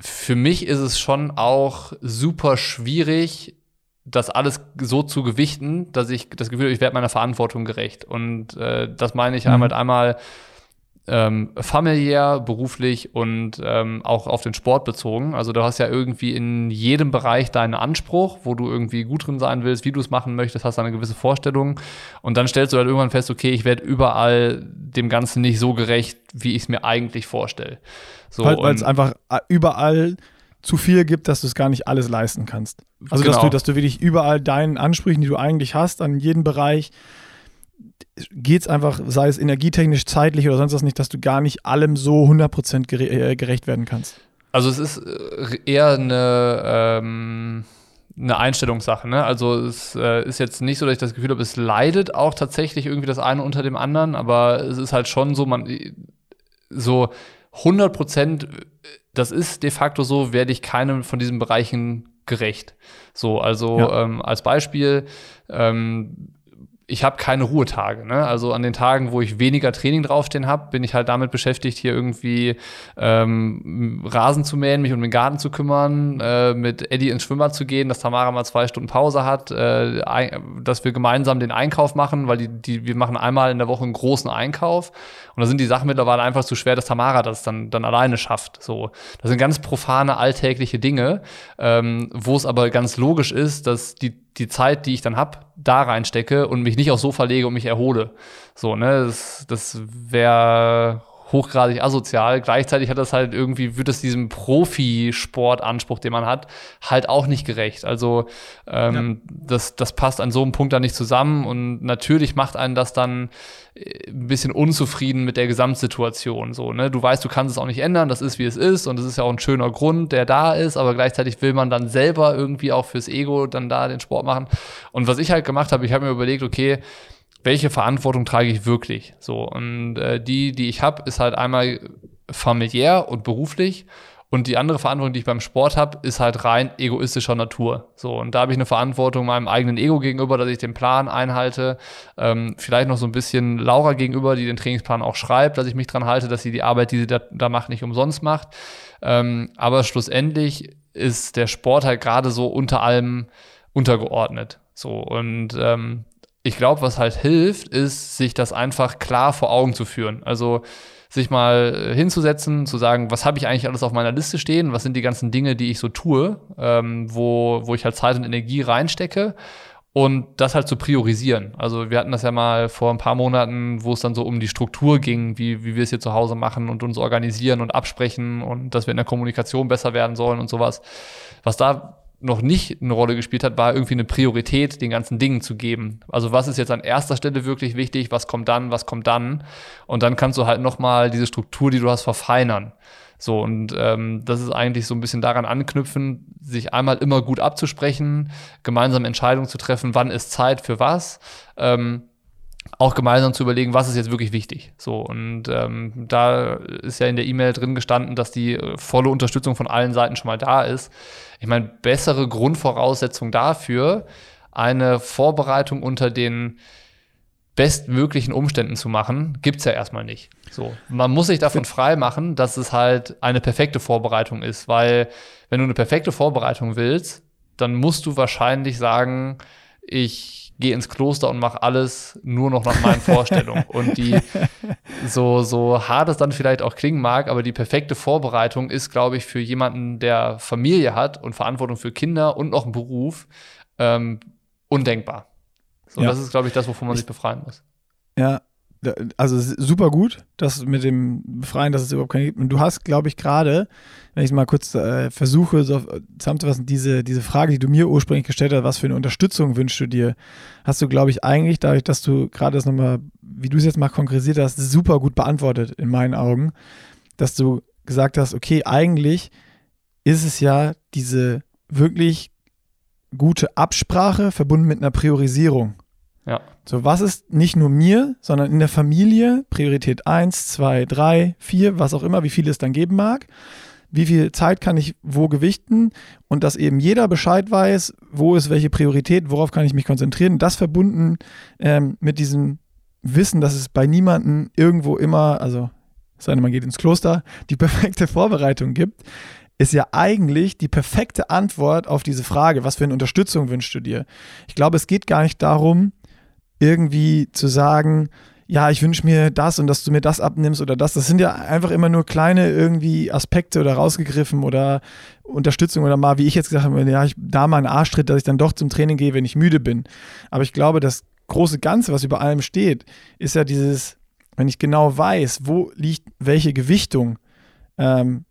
Für mich ist es schon auch super schwierig, das alles so zu gewichten, dass ich das Gefühl habe, ich werde meiner Verantwortung gerecht. Und äh, das meine ich mhm. einmal, einmal ähm, familiär, beruflich und ähm, auch auf den Sport bezogen. Also du hast ja irgendwie in jedem Bereich deinen Anspruch, wo du irgendwie gut drin sein willst, wie du es machen möchtest, hast eine gewisse Vorstellung. Und dann stellst du halt irgendwann fest, okay, ich werde überall dem Ganzen nicht so gerecht, wie ich es mir eigentlich vorstelle. So, Weil es einfach äh, überall zu viel gibt, dass du es gar nicht alles leisten kannst. Also genau. dass, du, dass du wirklich überall deinen Ansprüchen, die du eigentlich hast, an jeden Bereich, geht es einfach, sei es energietechnisch, zeitlich oder sonst was nicht, dass du gar nicht allem so 100% äh, gerecht werden kannst. Also es ist äh, eher eine, ähm, eine Einstellungssache. Ne? Also es äh, ist jetzt nicht so, dass ich das Gefühl habe, es leidet auch tatsächlich irgendwie das eine unter dem anderen, aber es ist halt schon so, man so 100 Prozent, das ist de facto so, werde ich keinem von diesen Bereichen gerecht. So, also ja. ähm, als Beispiel, ähm, ich habe keine Ruhetage. Ne? Also an den Tagen, wo ich weniger Training draufstehen habe, bin ich halt damit beschäftigt, hier irgendwie ähm, Rasen zu mähen, mich um den Garten zu kümmern, äh, mit Eddie ins Schwimmbad zu gehen, dass Tamara mal zwei Stunden Pause hat, äh, dass wir gemeinsam den Einkauf machen, weil die, die, wir machen einmal in der Woche einen großen Einkauf. Und da sind die Sachen mittlerweile einfach zu schwer, dass Tamara das dann, dann alleine schafft. So, das sind ganz profane, alltägliche Dinge, ähm, wo es aber ganz logisch ist, dass die die Zeit, die ich dann habe, da reinstecke und mich nicht auch so verlege und mich erhole. So, ne, das, das wäre hochgradig asozial. Gleichzeitig hat das halt irgendwie, wird es diesem Profisportanspruch, den man hat, halt auch nicht gerecht. Also ähm, ja. das, das passt an so einem Punkt dann nicht zusammen und natürlich macht einen das dann äh, ein bisschen unzufrieden mit der Gesamtsituation. So, ne? Du weißt, du kannst es auch nicht ändern, das ist wie es ist und es ist ja auch ein schöner Grund, der da ist, aber gleichzeitig will man dann selber irgendwie auch fürs Ego dann da den Sport machen. Und was ich halt gemacht habe, ich habe mir überlegt, okay, welche Verantwortung trage ich wirklich? So und äh, die, die ich habe, ist halt einmal familiär und beruflich. Und die andere Verantwortung, die ich beim Sport habe, ist halt rein egoistischer Natur. So, und da habe ich eine Verantwortung meinem eigenen Ego gegenüber, dass ich den Plan einhalte. Ähm, vielleicht noch so ein bisschen Laura gegenüber, die den Trainingsplan auch schreibt, dass ich mich dran halte, dass sie die Arbeit, die sie da, da macht, nicht umsonst macht. Ähm, aber schlussendlich ist der Sport halt gerade so unter allem untergeordnet. So, und ähm, ich glaube, was halt hilft, ist, sich das einfach klar vor Augen zu führen. Also sich mal hinzusetzen, zu sagen, was habe ich eigentlich alles auf meiner Liste stehen, was sind die ganzen Dinge, die ich so tue, ähm, wo, wo ich halt Zeit und Energie reinstecke und das halt zu priorisieren. Also wir hatten das ja mal vor ein paar Monaten, wo es dann so um die Struktur ging, wie, wie wir es hier zu Hause machen und uns organisieren und absprechen und dass wir in der Kommunikation besser werden sollen und sowas. Was da noch nicht eine Rolle gespielt hat, war irgendwie eine Priorität den ganzen Dingen zu geben. Also was ist jetzt an erster Stelle wirklich wichtig, was kommt dann, was kommt dann und dann kannst du halt nochmal diese Struktur, die du hast, verfeinern. So, und ähm, das ist eigentlich so ein bisschen daran anknüpfen, sich einmal immer gut abzusprechen, gemeinsam Entscheidungen zu treffen, wann ist Zeit für was. Ähm, auch gemeinsam zu überlegen, was ist jetzt wirklich wichtig. So, und ähm, da ist ja in der E-Mail drin gestanden, dass die äh, volle Unterstützung von allen Seiten schon mal da ist. Ich meine, bessere Grundvoraussetzung dafür, eine Vorbereitung unter den bestmöglichen Umständen zu machen, gibt es ja erstmal nicht. So, man muss sich davon frei machen, dass es halt eine perfekte Vorbereitung ist, weil wenn du eine perfekte Vorbereitung willst, dann musst du wahrscheinlich sagen, ich gehe ins Kloster und mache alles nur noch nach meinen Vorstellungen. Und die, so, so hart es dann vielleicht auch klingen mag, aber die perfekte Vorbereitung ist, glaube ich, für jemanden, der Familie hat und Verantwortung für Kinder und noch einen Beruf, ähm, undenkbar. So, ja. das ist, glaube ich, das, wovon man sich befreien muss. Ja, also super gut, das mit dem Befreien, dass es überhaupt keine gibt. Und du hast, glaube ich, gerade, wenn ich mal kurz äh, versuche, so zusammenzufassen, diese, diese Frage, die du mir ursprünglich gestellt hast, was für eine Unterstützung wünschst du dir, hast du, glaube ich, eigentlich, dadurch, dass du gerade das nochmal, wie du es jetzt mal konkretisiert hast, super gut beantwortet in meinen Augen, dass du gesagt hast, okay, eigentlich ist es ja diese wirklich gute Absprache verbunden mit einer Priorisierung. Ja. So, was ist nicht nur mir, sondern in der Familie Priorität 1, 2, 3, 4, was auch immer, wie viel es dann geben mag. Wie viel Zeit kann ich wo gewichten und dass eben jeder Bescheid weiß, wo ist welche Priorität, worauf kann ich mich konzentrieren. Das verbunden ähm, mit diesem Wissen, dass es bei niemandem irgendwo immer, also sei denn, man geht ins Kloster, die perfekte Vorbereitung gibt, ist ja eigentlich die perfekte Antwort auf diese Frage, was für eine Unterstützung wünschst du dir? Ich glaube, es geht gar nicht darum, irgendwie zu sagen, ja, ich wünsche mir das und dass du mir das abnimmst oder das. Das sind ja einfach immer nur kleine irgendwie Aspekte oder rausgegriffen oder Unterstützung oder mal, wie ich jetzt gesagt habe, ja, ich da mal einen Arschtritt, dass ich dann doch zum Training gehe, wenn ich müde bin. Aber ich glaube, das große Ganze, was über allem steht, ist ja dieses, wenn ich genau weiß, wo liegt welche Gewichtung ähm,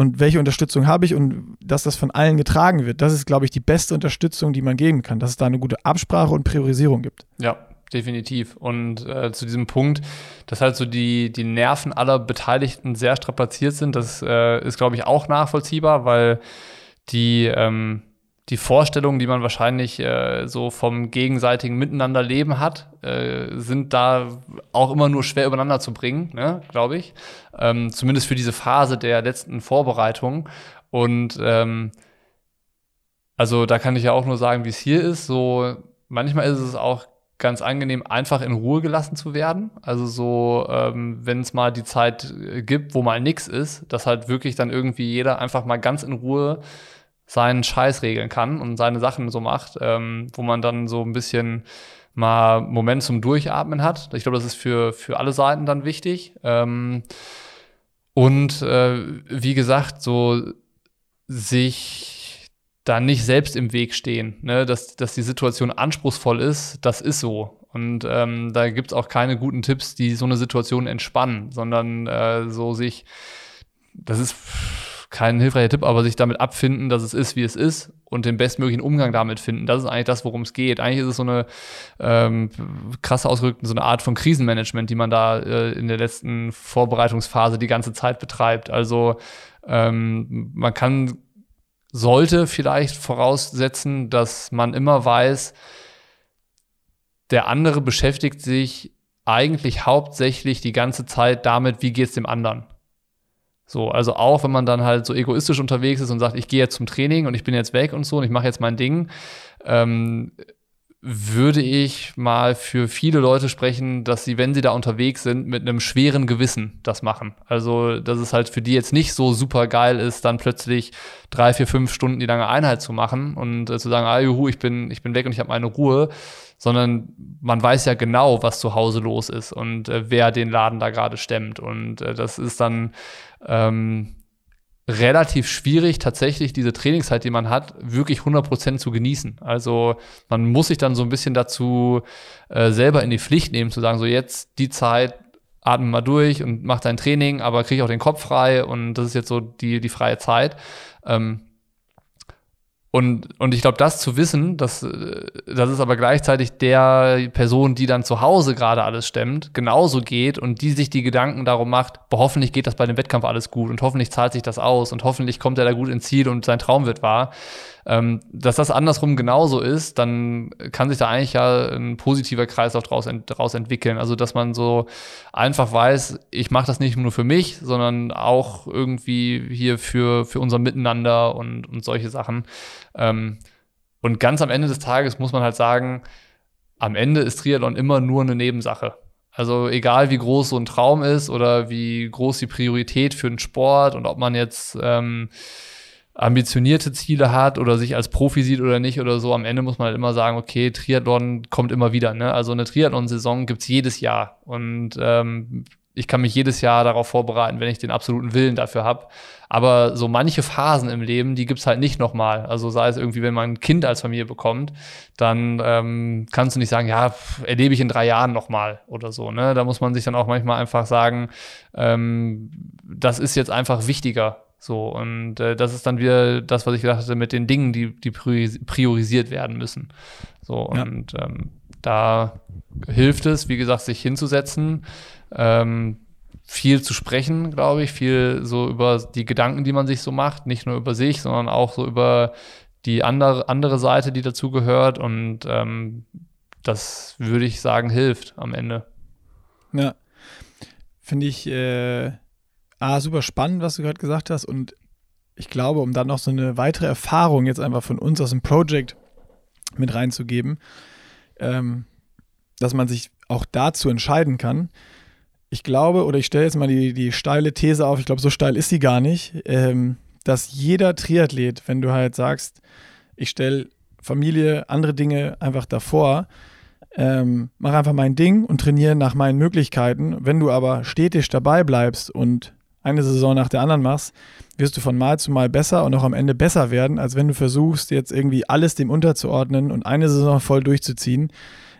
und welche Unterstützung habe ich und dass das von allen getragen wird. Das ist, glaube ich, die beste Unterstützung, die man geben kann, dass es da eine gute Absprache und Priorisierung gibt. Ja, definitiv. Und äh, zu diesem Punkt, dass halt so die, die Nerven aller Beteiligten sehr strapaziert sind, das äh, ist, glaube ich, auch nachvollziehbar, weil die, ähm, die Vorstellungen, die man wahrscheinlich äh, so vom gegenseitigen Miteinanderleben hat, äh, sind da auch immer nur schwer übereinander zu bringen, ne, glaube ich. Ähm, zumindest für diese Phase der letzten Vorbereitung. Und ähm, also da kann ich ja auch nur sagen, wie es hier ist. So manchmal ist es auch ganz angenehm, einfach in Ruhe gelassen zu werden. Also so, ähm, wenn es mal die Zeit gibt, wo mal nichts ist, dass halt wirklich dann irgendwie jeder einfach mal ganz in Ruhe seinen Scheiß regeln kann und seine Sachen so macht, ähm, wo man dann so ein bisschen mal Moment zum Durchatmen hat. Ich glaube, das ist für, für alle Seiten dann wichtig. Ähm, und äh, wie gesagt, so sich da nicht selbst im Weg stehen, ne? dass, dass die Situation anspruchsvoll ist, das ist so. Und ähm, da gibt es auch keine guten Tipps, die so eine Situation entspannen, sondern äh, so sich, das ist kein hilfreicher Tipp, aber sich damit abfinden, dass es ist, wie es ist und den bestmöglichen Umgang damit finden. Das ist eigentlich das, worum es geht. Eigentlich ist es so eine ähm, krasse Ausgerückte, so eine Art von Krisenmanagement, die man da äh, in der letzten Vorbereitungsphase die ganze Zeit betreibt. Also ähm, man kann, sollte vielleicht voraussetzen, dass man immer weiß, der andere beschäftigt sich eigentlich hauptsächlich die ganze Zeit damit, wie geht es dem anderen. So, also auch wenn man dann halt so egoistisch unterwegs ist und sagt, ich gehe jetzt zum Training und ich bin jetzt weg und so und ich mache jetzt mein Ding, ähm, würde ich mal für viele Leute sprechen, dass sie, wenn sie da unterwegs sind, mit einem schweren Gewissen das machen. Also, dass es halt für die jetzt nicht so super geil ist, dann plötzlich drei, vier, fünf Stunden die lange Einheit zu machen und äh, zu sagen, ah, juhu, ich bin, ich bin weg und ich habe meine Ruhe, sondern man weiß ja genau, was zu Hause los ist und äh, wer den Laden da gerade stemmt. Und äh, das ist dann ähm, relativ schwierig, tatsächlich diese Trainingszeit, die man hat, wirklich 100% zu genießen. Also man muss sich dann so ein bisschen dazu äh, selber in die Pflicht nehmen, zu sagen, so jetzt die Zeit, atme mal durch und mach dein Training, aber krieg auch den Kopf frei und das ist jetzt so die, die freie Zeit. Ähm, und, und ich glaube, das zu wissen, dass, äh, das ist aber gleichzeitig der Person, die dann zu Hause gerade alles stemmt, genauso geht und die sich die Gedanken darum macht, boah, hoffentlich geht das bei dem Wettkampf alles gut und hoffentlich zahlt sich das aus und hoffentlich kommt er da gut ins Ziel und sein Traum wird wahr ähm, dass das andersrum genauso ist, dann kann sich da eigentlich ja ein positiver Kreislauf draus, ent draus entwickeln. Also, dass man so einfach weiß, ich mache das nicht nur für mich, sondern auch irgendwie hier für, für unser Miteinander und, und solche Sachen. Ähm, und ganz am Ende des Tages muss man halt sagen, am Ende ist Triathlon immer nur eine Nebensache. Also egal wie groß so ein Traum ist oder wie groß die Priorität für den Sport und ob man jetzt ähm, ambitionierte Ziele hat oder sich als Profi sieht oder nicht oder so, am Ende muss man halt immer sagen, okay, Triathlon kommt immer wieder. Ne? Also eine Triathlon-Saison gibt's jedes Jahr. Und ähm, ich kann mich jedes Jahr darauf vorbereiten, wenn ich den absoluten Willen dafür habe. Aber so manche Phasen im Leben, die gibt's halt nicht nochmal. Also sei es irgendwie, wenn man ein Kind als Familie bekommt, dann ähm, kannst du nicht sagen, ja, erlebe ich in drei Jahren nochmal oder so. Ne? Da muss man sich dann auch manchmal einfach sagen, ähm, das ist jetzt einfach wichtiger so, und äh, das ist dann wieder das, was ich gesagt hatte mit den Dingen, die, die priorisiert werden müssen. So, und ja. ähm, da hilft es, wie gesagt, sich hinzusetzen, ähm, viel zu sprechen, glaube ich, viel so über die Gedanken, die man sich so macht, nicht nur über sich, sondern auch so über die andere, andere Seite, die dazu gehört. Und ähm, das würde ich sagen, hilft am Ende. Ja, finde ich. Äh ah, super spannend, was du gerade gesagt hast. Und ich glaube, um dann noch so eine weitere Erfahrung jetzt einfach von uns aus dem Project mit reinzugeben, ähm, dass man sich auch dazu entscheiden kann. Ich glaube, oder ich stelle jetzt mal die, die steile These auf, ich glaube, so steil ist sie gar nicht, ähm, dass jeder Triathlet, wenn du halt sagst, ich stelle Familie, andere Dinge einfach davor, ähm, mach einfach mein Ding und trainiere nach meinen Möglichkeiten. Wenn du aber stetig dabei bleibst und eine Saison nach der anderen machst, wirst du von Mal zu Mal besser und auch am Ende besser werden, als wenn du versuchst, jetzt irgendwie alles dem unterzuordnen und eine Saison voll durchzuziehen.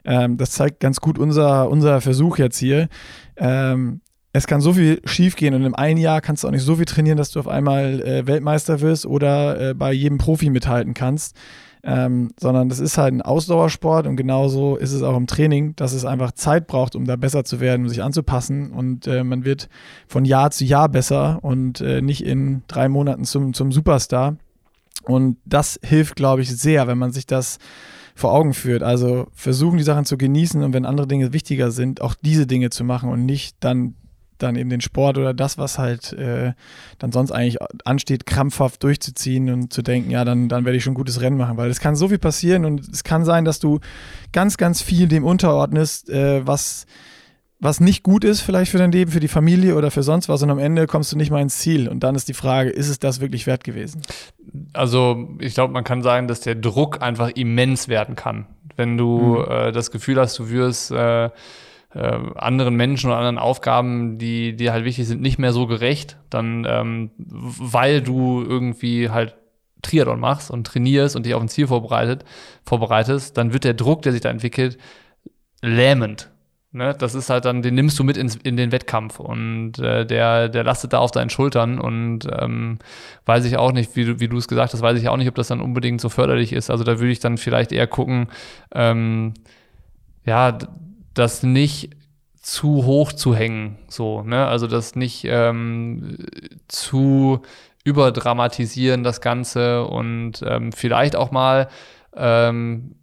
Ähm, das zeigt ganz gut unser, unser Versuch jetzt hier. Ähm, es kann so viel schiefgehen und im einen Jahr kannst du auch nicht so viel trainieren, dass du auf einmal äh, Weltmeister wirst oder äh, bei jedem Profi mithalten kannst ähm, sondern das ist halt ein Ausdauersport und genauso ist es auch im Training, dass es einfach Zeit braucht, um da besser zu werden, um sich anzupassen und äh, man wird von Jahr zu Jahr besser und äh, nicht in drei Monaten zum, zum Superstar. Und das hilft, glaube ich, sehr, wenn man sich das vor Augen führt. Also versuchen, die Sachen zu genießen und wenn andere Dinge wichtiger sind, auch diese Dinge zu machen und nicht dann dann eben den Sport oder das, was halt äh, dann sonst eigentlich ansteht, krampfhaft durchzuziehen und zu denken, ja, dann, dann werde ich schon ein gutes Rennen machen, weil es kann so viel passieren und es kann sein, dass du ganz, ganz viel dem unterordnest, äh, was was nicht gut ist vielleicht für dein Leben, für die Familie oder für sonst was und am Ende kommst du nicht mal ins Ziel und dann ist die Frage, ist es das wirklich wert gewesen? Also ich glaube, man kann sagen, dass der Druck einfach immens werden kann. Wenn du mhm. äh, das Gefühl hast, du wirst äh, anderen Menschen oder anderen Aufgaben, die dir halt wichtig sind, nicht mehr so gerecht, dann ähm, weil du irgendwie halt Triathlon machst und trainierst und dich auf ein Ziel vorbereitet, vorbereitest, dann wird der Druck, der sich da entwickelt, lähmend. Ne? Das ist halt dann, den nimmst du mit ins, in den Wettkampf und äh, der, der lastet da auf deinen Schultern und ähm, weiß ich auch nicht, wie du, wie du es gesagt hast, weiß ich auch nicht, ob das dann unbedingt so förderlich ist. Also da würde ich dann vielleicht eher gucken, ähm, ja, das nicht zu hoch zu hängen, so, ne? Also das nicht ähm, zu überdramatisieren, das Ganze und ähm, vielleicht auch mal ähm,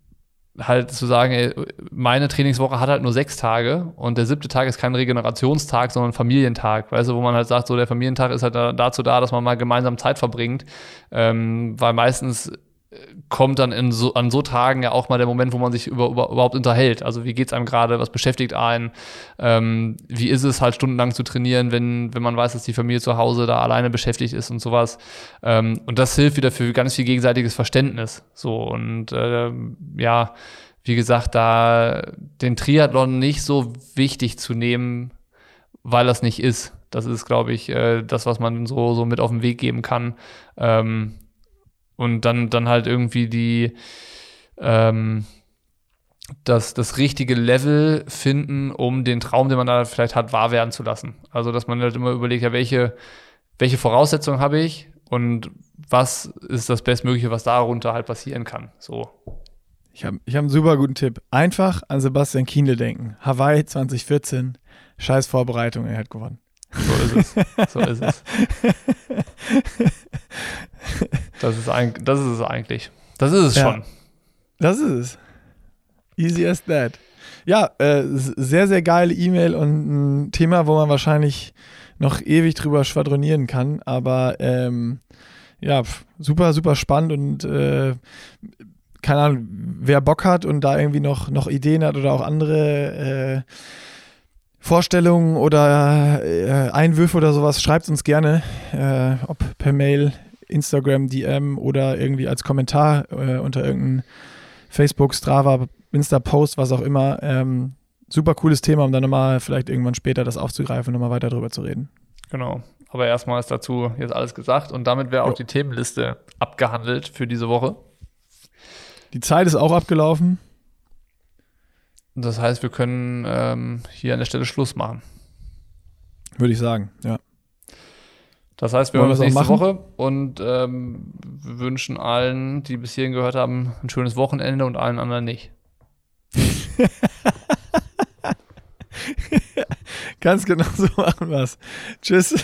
halt zu sagen, meine Trainingswoche hat halt nur sechs Tage und der siebte Tag ist kein Regenerationstag, sondern Familientag, weißt du, wo man halt sagt, so der Familientag ist halt dazu da, dass man mal gemeinsam Zeit verbringt, ähm, weil meistens kommt dann in so, an so Tagen ja auch mal der Moment, wo man sich über, über, überhaupt unterhält. Also wie geht es einem gerade, was beschäftigt einen, ähm, wie ist es halt stundenlang zu trainieren, wenn, wenn man weiß, dass die Familie zu Hause da alleine beschäftigt ist und sowas. Ähm, und das hilft wieder für ganz viel gegenseitiges Verständnis. So und äh, ja, wie gesagt, da den Triathlon nicht so wichtig zu nehmen, weil das nicht ist. Das ist, glaube ich, äh, das, was man so, so mit auf den Weg geben kann. Ähm, und dann, dann halt irgendwie die, ähm, das, das richtige Level finden, um den Traum, den man da vielleicht hat, wahr werden zu lassen. Also, dass man halt immer überlegt, ja, welche, welche Voraussetzungen habe ich und was ist das Bestmögliche, was darunter halt passieren kann. So. Ich habe ich hab einen super guten Tipp. Einfach an Sebastian Kienle denken. Hawaii 2014, scheiß Vorbereitung, er hat gewonnen. So ist es. So ist es. Das ist, ein, das ist es eigentlich. Das ist es ja. schon. Das ist es. Easy as that. Ja, äh, sehr, sehr geile E-Mail und ein Thema, wo man wahrscheinlich noch ewig drüber schwadronieren kann. Aber ähm, ja, super, super spannend und äh, keine Ahnung, wer Bock hat und da irgendwie noch, noch Ideen hat oder auch andere äh, Vorstellungen oder äh, Einwürfe oder sowas, schreibt uns gerne, äh, ob per Mail, Instagram, DM oder irgendwie als Kommentar äh, unter irgendeinem Facebook, Strava, Insta-Post, was auch immer. Ähm, super cooles Thema, um dann nochmal vielleicht irgendwann später das aufzugreifen und nochmal weiter drüber zu reden. Genau. Aber erstmal ist dazu jetzt alles gesagt und damit wäre auch jo. die Themenliste abgehandelt für diese Woche. Die Zeit ist auch abgelaufen. Das heißt, wir können ähm, hier an der Stelle Schluss machen. Würde ich sagen, ja. Das heißt, wir hören uns nächste Woche und ähm, wünschen allen, die bis hierhin gehört haben, ein schönes Wochenende und allen anderen nicht. Ganz genau so machen wir es. Tschüss.